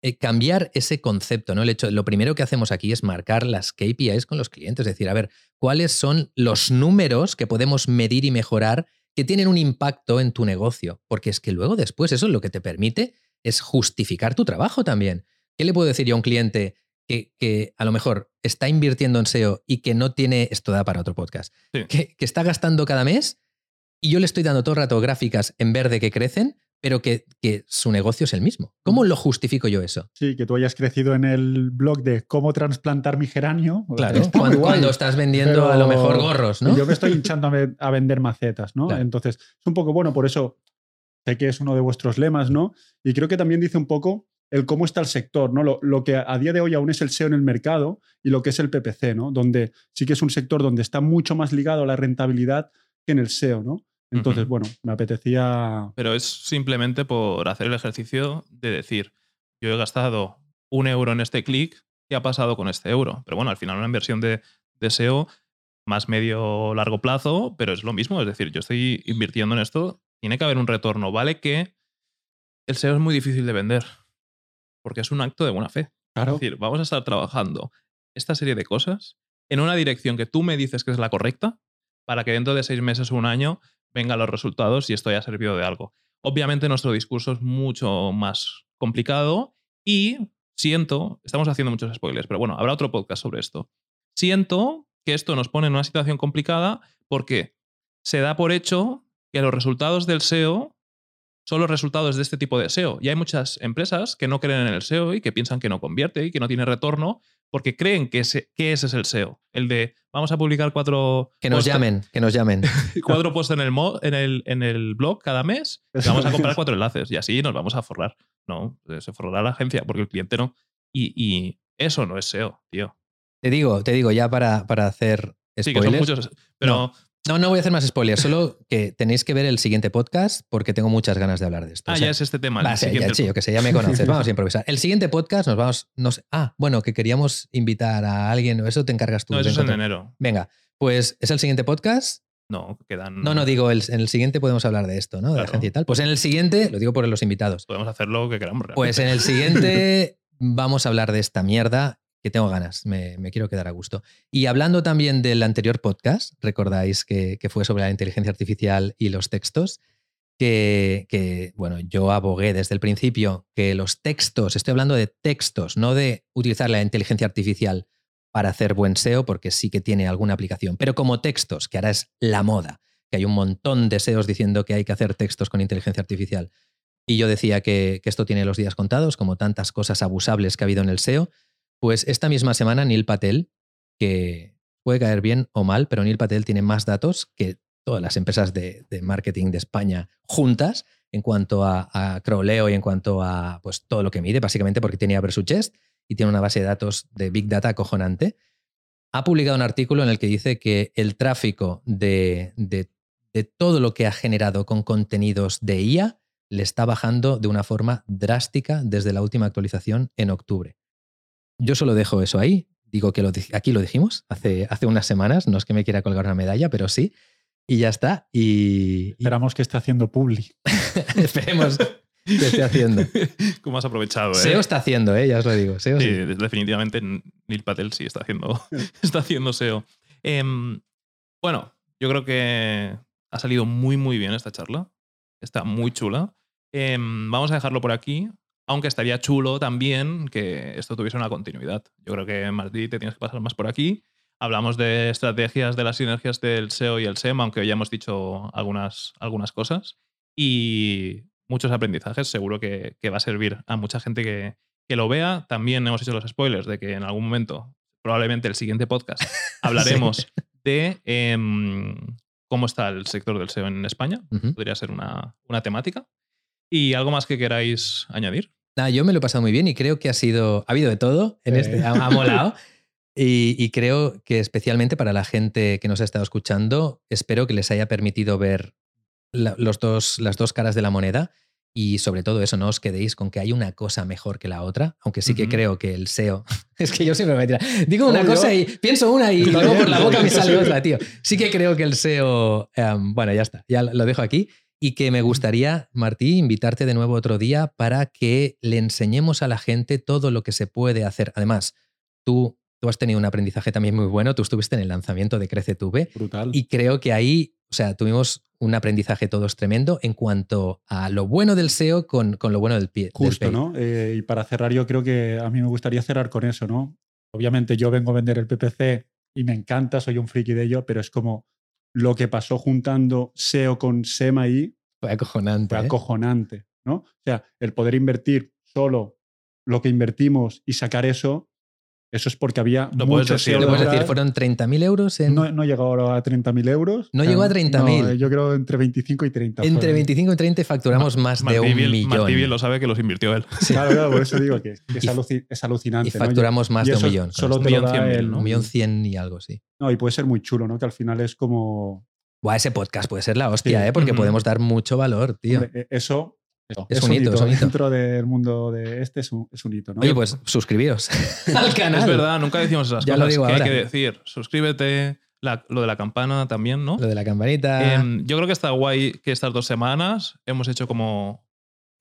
eh, cambiar ese concepto, ¿no? El hecho, lo primero que hacemos aquí es marcar las KPIs con los clientes, es decir, a ver, cuáles son los números que podemos medir y mejorar que tienen un impacto en tu negocio, porque es que luego después eso es lo que te permite es justificar tu trabajo también. ¿Qué le puedo decir yo a un cliente que, que a lo mejor está invirtiendo en SEO y que no tiene, esto da para otro podcast, Sí. que, que está gastando cada mes y yo le estoy dando todo el rato gráficas en verde que crecen, pero que, que su negocio es el mismo? ¿Cómo lo justifico yo eso? Sí, que tú hayas crecido en el blog de cómo transplantar mi geranio. Claro, Está cuando, estás vendiendo Pero a lo mejor gorros, ¿no? Yo me estoy hinchando a, ve- a vender macetas, ¿no? Claro. Entonces, es un poco bueno, por eso sé que es uno de vuestros lemas, ¿no? Y creo que también dice un poco el cómo está el sector, ¿no? Lo, lo que a día de hoy aún es el SEO en el mercado y lo que es el PPC, ¿no? Donde sí que es un sector donde está mucho más ligado a la rentabilidad que en el SEO, ¿no? Entonces, bueno, me apetecía... Pero es simplemente por hacer el ejercicio de decir, yo he gastado un euro en este clic, ¿qué ha pasado con este euro? Pero bueno, al final una inversión de, de SEO más medio largo plazo, pero es lo mismo. Es decir, yo estoy invirtiendo en esto, tiene que haber un retorno. Vale que el SEO es muy difícil de vender, porque es un acto de buena fe. Claro, Es decir, vamos a estar trabajando esta serie de cosas en una dirección que tú me dices que es la correcta para que dentro de seis meses o un año vengan los resultados y esto haya servido de algo. Obviamente nuestro discurso es mucho más complicado y siento, estamos haciendo muchos spoilers, pero bueno, habrá otro podcast sobre esto. Siento que esto nos pone en una situación complicada porque se da por hecho que los resultados del SEO son los resultados de este tipo de SEO. Y hay muchas empresas que no creen en el SEO y que piensan que no convierte y que no tiene retorno porque creen que ese, que ese es el SEO. El de vamos a publicar cuatro, Que nos llamen, que nos llamen. <laughs> cuatro posts en el, mo- en, el, en el blog cada mes y vamos a comprar cuatro enlaces y así nos vamos a forrar. No, se forrará la agencia porque el cliente no. Y, y eso no es SEO, tío. Te digo, te digo, ya para, para hacer Sí, que son muchos. Pero. No, no voy a hacer más spoilers, solo que tenéis que ver el siguiente podcast porque tengo muchas ganas de hablar de esto. Ah, O sea, ya es este tema. el va, sí, ya, que sé, ya me conoces. Vamos a improvisar. El siguiente podcast nos vamos. Nos, ah, bueno, que queríamos invitar a alguien. Eso te encargas tú. No, eso es en enero. Venga, pues es el siguiente podcast. No, quedan. No, no digo, el, en el siguiente podemos hablar de esto, ¿no? De la agencia y tal. Pues en el siguiente, lo digo por los invitados. Podemos hacer lo que queramos. Pues en el siguiente <laughs> vamos a hablar de esta mierda que tengo ganas, me, quiero quedar a gusto. Y hablando también del anterior podcast, recordáis que, fue sobre la inteligencia artificial y los textos, que, que, bueno, yo abogué desde el principio que los textos, estoy hablando de textos, no de utilizar la inteligencia artificial para hacer buen SEO, porque sí que tiene alguna aplicación, pero como textos, que ahora es la moda, que hay un montón de SEOs diciendo que hay que hacer textos con inteligencia artificial. Y yo decía que, que esto tiene los días contados, como tantas cosas abusables que ha habido en el SEO. Pues esta misma semana Neil Patel, que puede caer bien o mal, pero Neil Patel tiene más datos que todas las empresas de, marketing de España juntas en cuanto a, a y en cuanto a pues, todo lo que mide, básicamente porque tiene Versus Chest y tiene una base de datos de Big Data acojonante. Ha publicado un artículo en el que dice que el tráfico de, de, de todo lo que ha generado con contenidos de IA le está bajando de una forma drástica desde la última actualización en octubre. Yo solo dejo eso ahí. Digo que lo, aquí lo dijimos hace, hace unas semanas. No es que me quiera colgar una medalla, pero sí. Y ya está. Y, Esperamos que esté haciendo publi. <laughs> esperemos que esté haciendo. <laughs> ¿Cómo has aprovechado? Eh? SEO está haciendo, ¿eh? ya os lo digo. SEO Sí, sí. definitivamente Neil Patel sí está haciendo, <laughs> está haciendo SEO. Em, bueno, yo creo que ha salido muy, muy bien esta charla. Está muy chula. Em, vamos a dejarlo por aquí, aunque estaría chulo también que esto tuviese una continuidad. Yo creo que Martí te tienes que pasar más por aquí. Hablamos de estrategias de las sinergias del SEO y el SEM, aunque hoy ya hemos dicho algunas, algunas cosas. y muchos aprendizajes. Seguro que, que va a servir a mucha gente que, que lo vea. También hemos hecho los spoilers de que en algún momento, probablemente el siguiente podcast, <laughs> hablaremos de em, cómo está el sector del SEO en España. Podría ser una, una temática. ¿Y algo más que queráis añadir? Nada, yo me lo he pasado muy bien y creo que ha sido. Ha habido de todo en Sí. este. Ha, ha molado. Y, y creo que especialmente para la gente que nos ha estado escuchando, espero que les haya permitido ver la- los dos, las dos caras de la moneda. Y sobre todo eso, no os quedéis con que hay una cosa mejor que la otra, aunque sí que Ujú. creo que el SEO. <laughs> Es que yo siempre me tira. Digo una cosa y pienso una y <laughs> luego por la boca me sale otra, tío. Sí que creo que el SEO. em, bueno, ya está, ya lo dejo aquí. Y que me gustaría, Martí, invitarte de nuevo otro día para que le enseñemos a la gente todo lo que se puede hacer. Además, tú, tú has tenido un aprendizaje también muy bueno. Tú estuviste en el lanzamiento de CreceTube Brutal. y creo que ahí, o sea, tuvimos un aprendizaje todos tremendo en cuanto a lo bueno del SEO con, con lo bueno del pie. Justo, paid. ¿no? Eh, y para cerrar, yo creo que a mí me gustaría cerrar con eso, ¿no? Obviamente yo vengo a vender el PPC y me encanta, soy un friki de ello, pero es como lo que pasó juntando SEO con SEM ahí Fue acojonante. fue ¿eh? acojonante, ¿no? O sea, el poder invertir solo lo que invertimos y sacar eso, eso es porque había Lo puedes mucho decir, SEO ¿Le puedes decir, fueron 30.000 euros en, No, no llegó a 30.000 euros. No llegó a Eh, 30.000. no, yo creo entre 25 y 30. entre fueron. 25 y 30 facturamos más de Martí un bien- millón. Martí bien lo sabe que los invirtió él. Claro, claro, por eso digo que, que es, <laughs> Y- aluci- es alucinante. Y ¿no? facturamos más y de un millón. Solo lo Millón da cien mil, el- ¿no? Un millón cien y algo, sí. No, y puede ser muy chulo, ¿no? Que al final es como. Buah, ese podcast puede ser la hostia, Sí. ¿eh? Porque Ujú. podemos dar mucho valor, tío. hombre, eh, eso. Eso, Es un hito, es un hito. Dentro del mundo de este es un, es un hito, ¿no? Oye, pues suscribíos <laughs> al canal. Es verdad, nunca decimos esas Ya lo cosas. digo que ahora. hay que decir, suscríbete, la- lo de la campana también, ¿no? Lo de la campanita. Em, yo creo que está guay que estas dos semanas hemos hecho como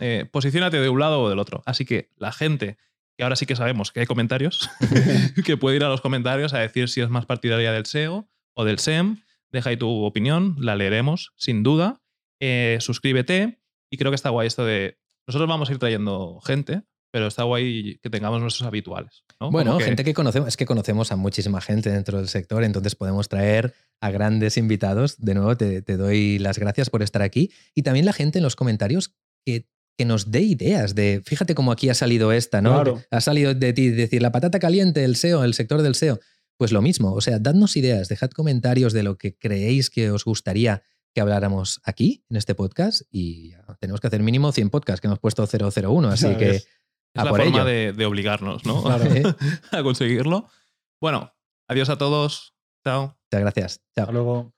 eh, posiciónate de un lado o del otro. Así que la gente, que ahora sí que sabemos que hay comentarios, <laughs> <laughs> que puede ir a los comentarios a decir si es más partidaria del SEO o del SEM, deja ahí tu opinión, la leeremos sin duda. Eh, suscríbete y creo que está guay esto de... Nosotros vamos a ir trayendo gente, pero está guay que tengamos nuestros habituales. ¿no? Bueno, que- gente que conocemos, es que conocemos a muchísima gente dentro del sector, entonces podemos traer a grandes invitados. De nuevo, te, te doy las gracias por estar aquí. Y también la gente en los comentarios que, que nos dé ideas de, fíjate cómo aquí ha salido esta, ¿no? Claro. Ha salido de ti decir la patata caliente, el SEO, el sector del SEO. Pues lo mismo, o sea, dadnos ideas, dejad comentarios de lo que creéis que os gustaría que habláramos aquí, en este podcast, y ya, tenemos que hacer mínimo 100 podcasts, que hemos puesto 001, así Ya que. Es a la por forma ello. de, de obligarnos, ¿no? Claro. ¿Eh? <laughs> a conseguirlo. Bueno, adiós a todos. Chao. Muchas gracias. Chao. Hasta luego.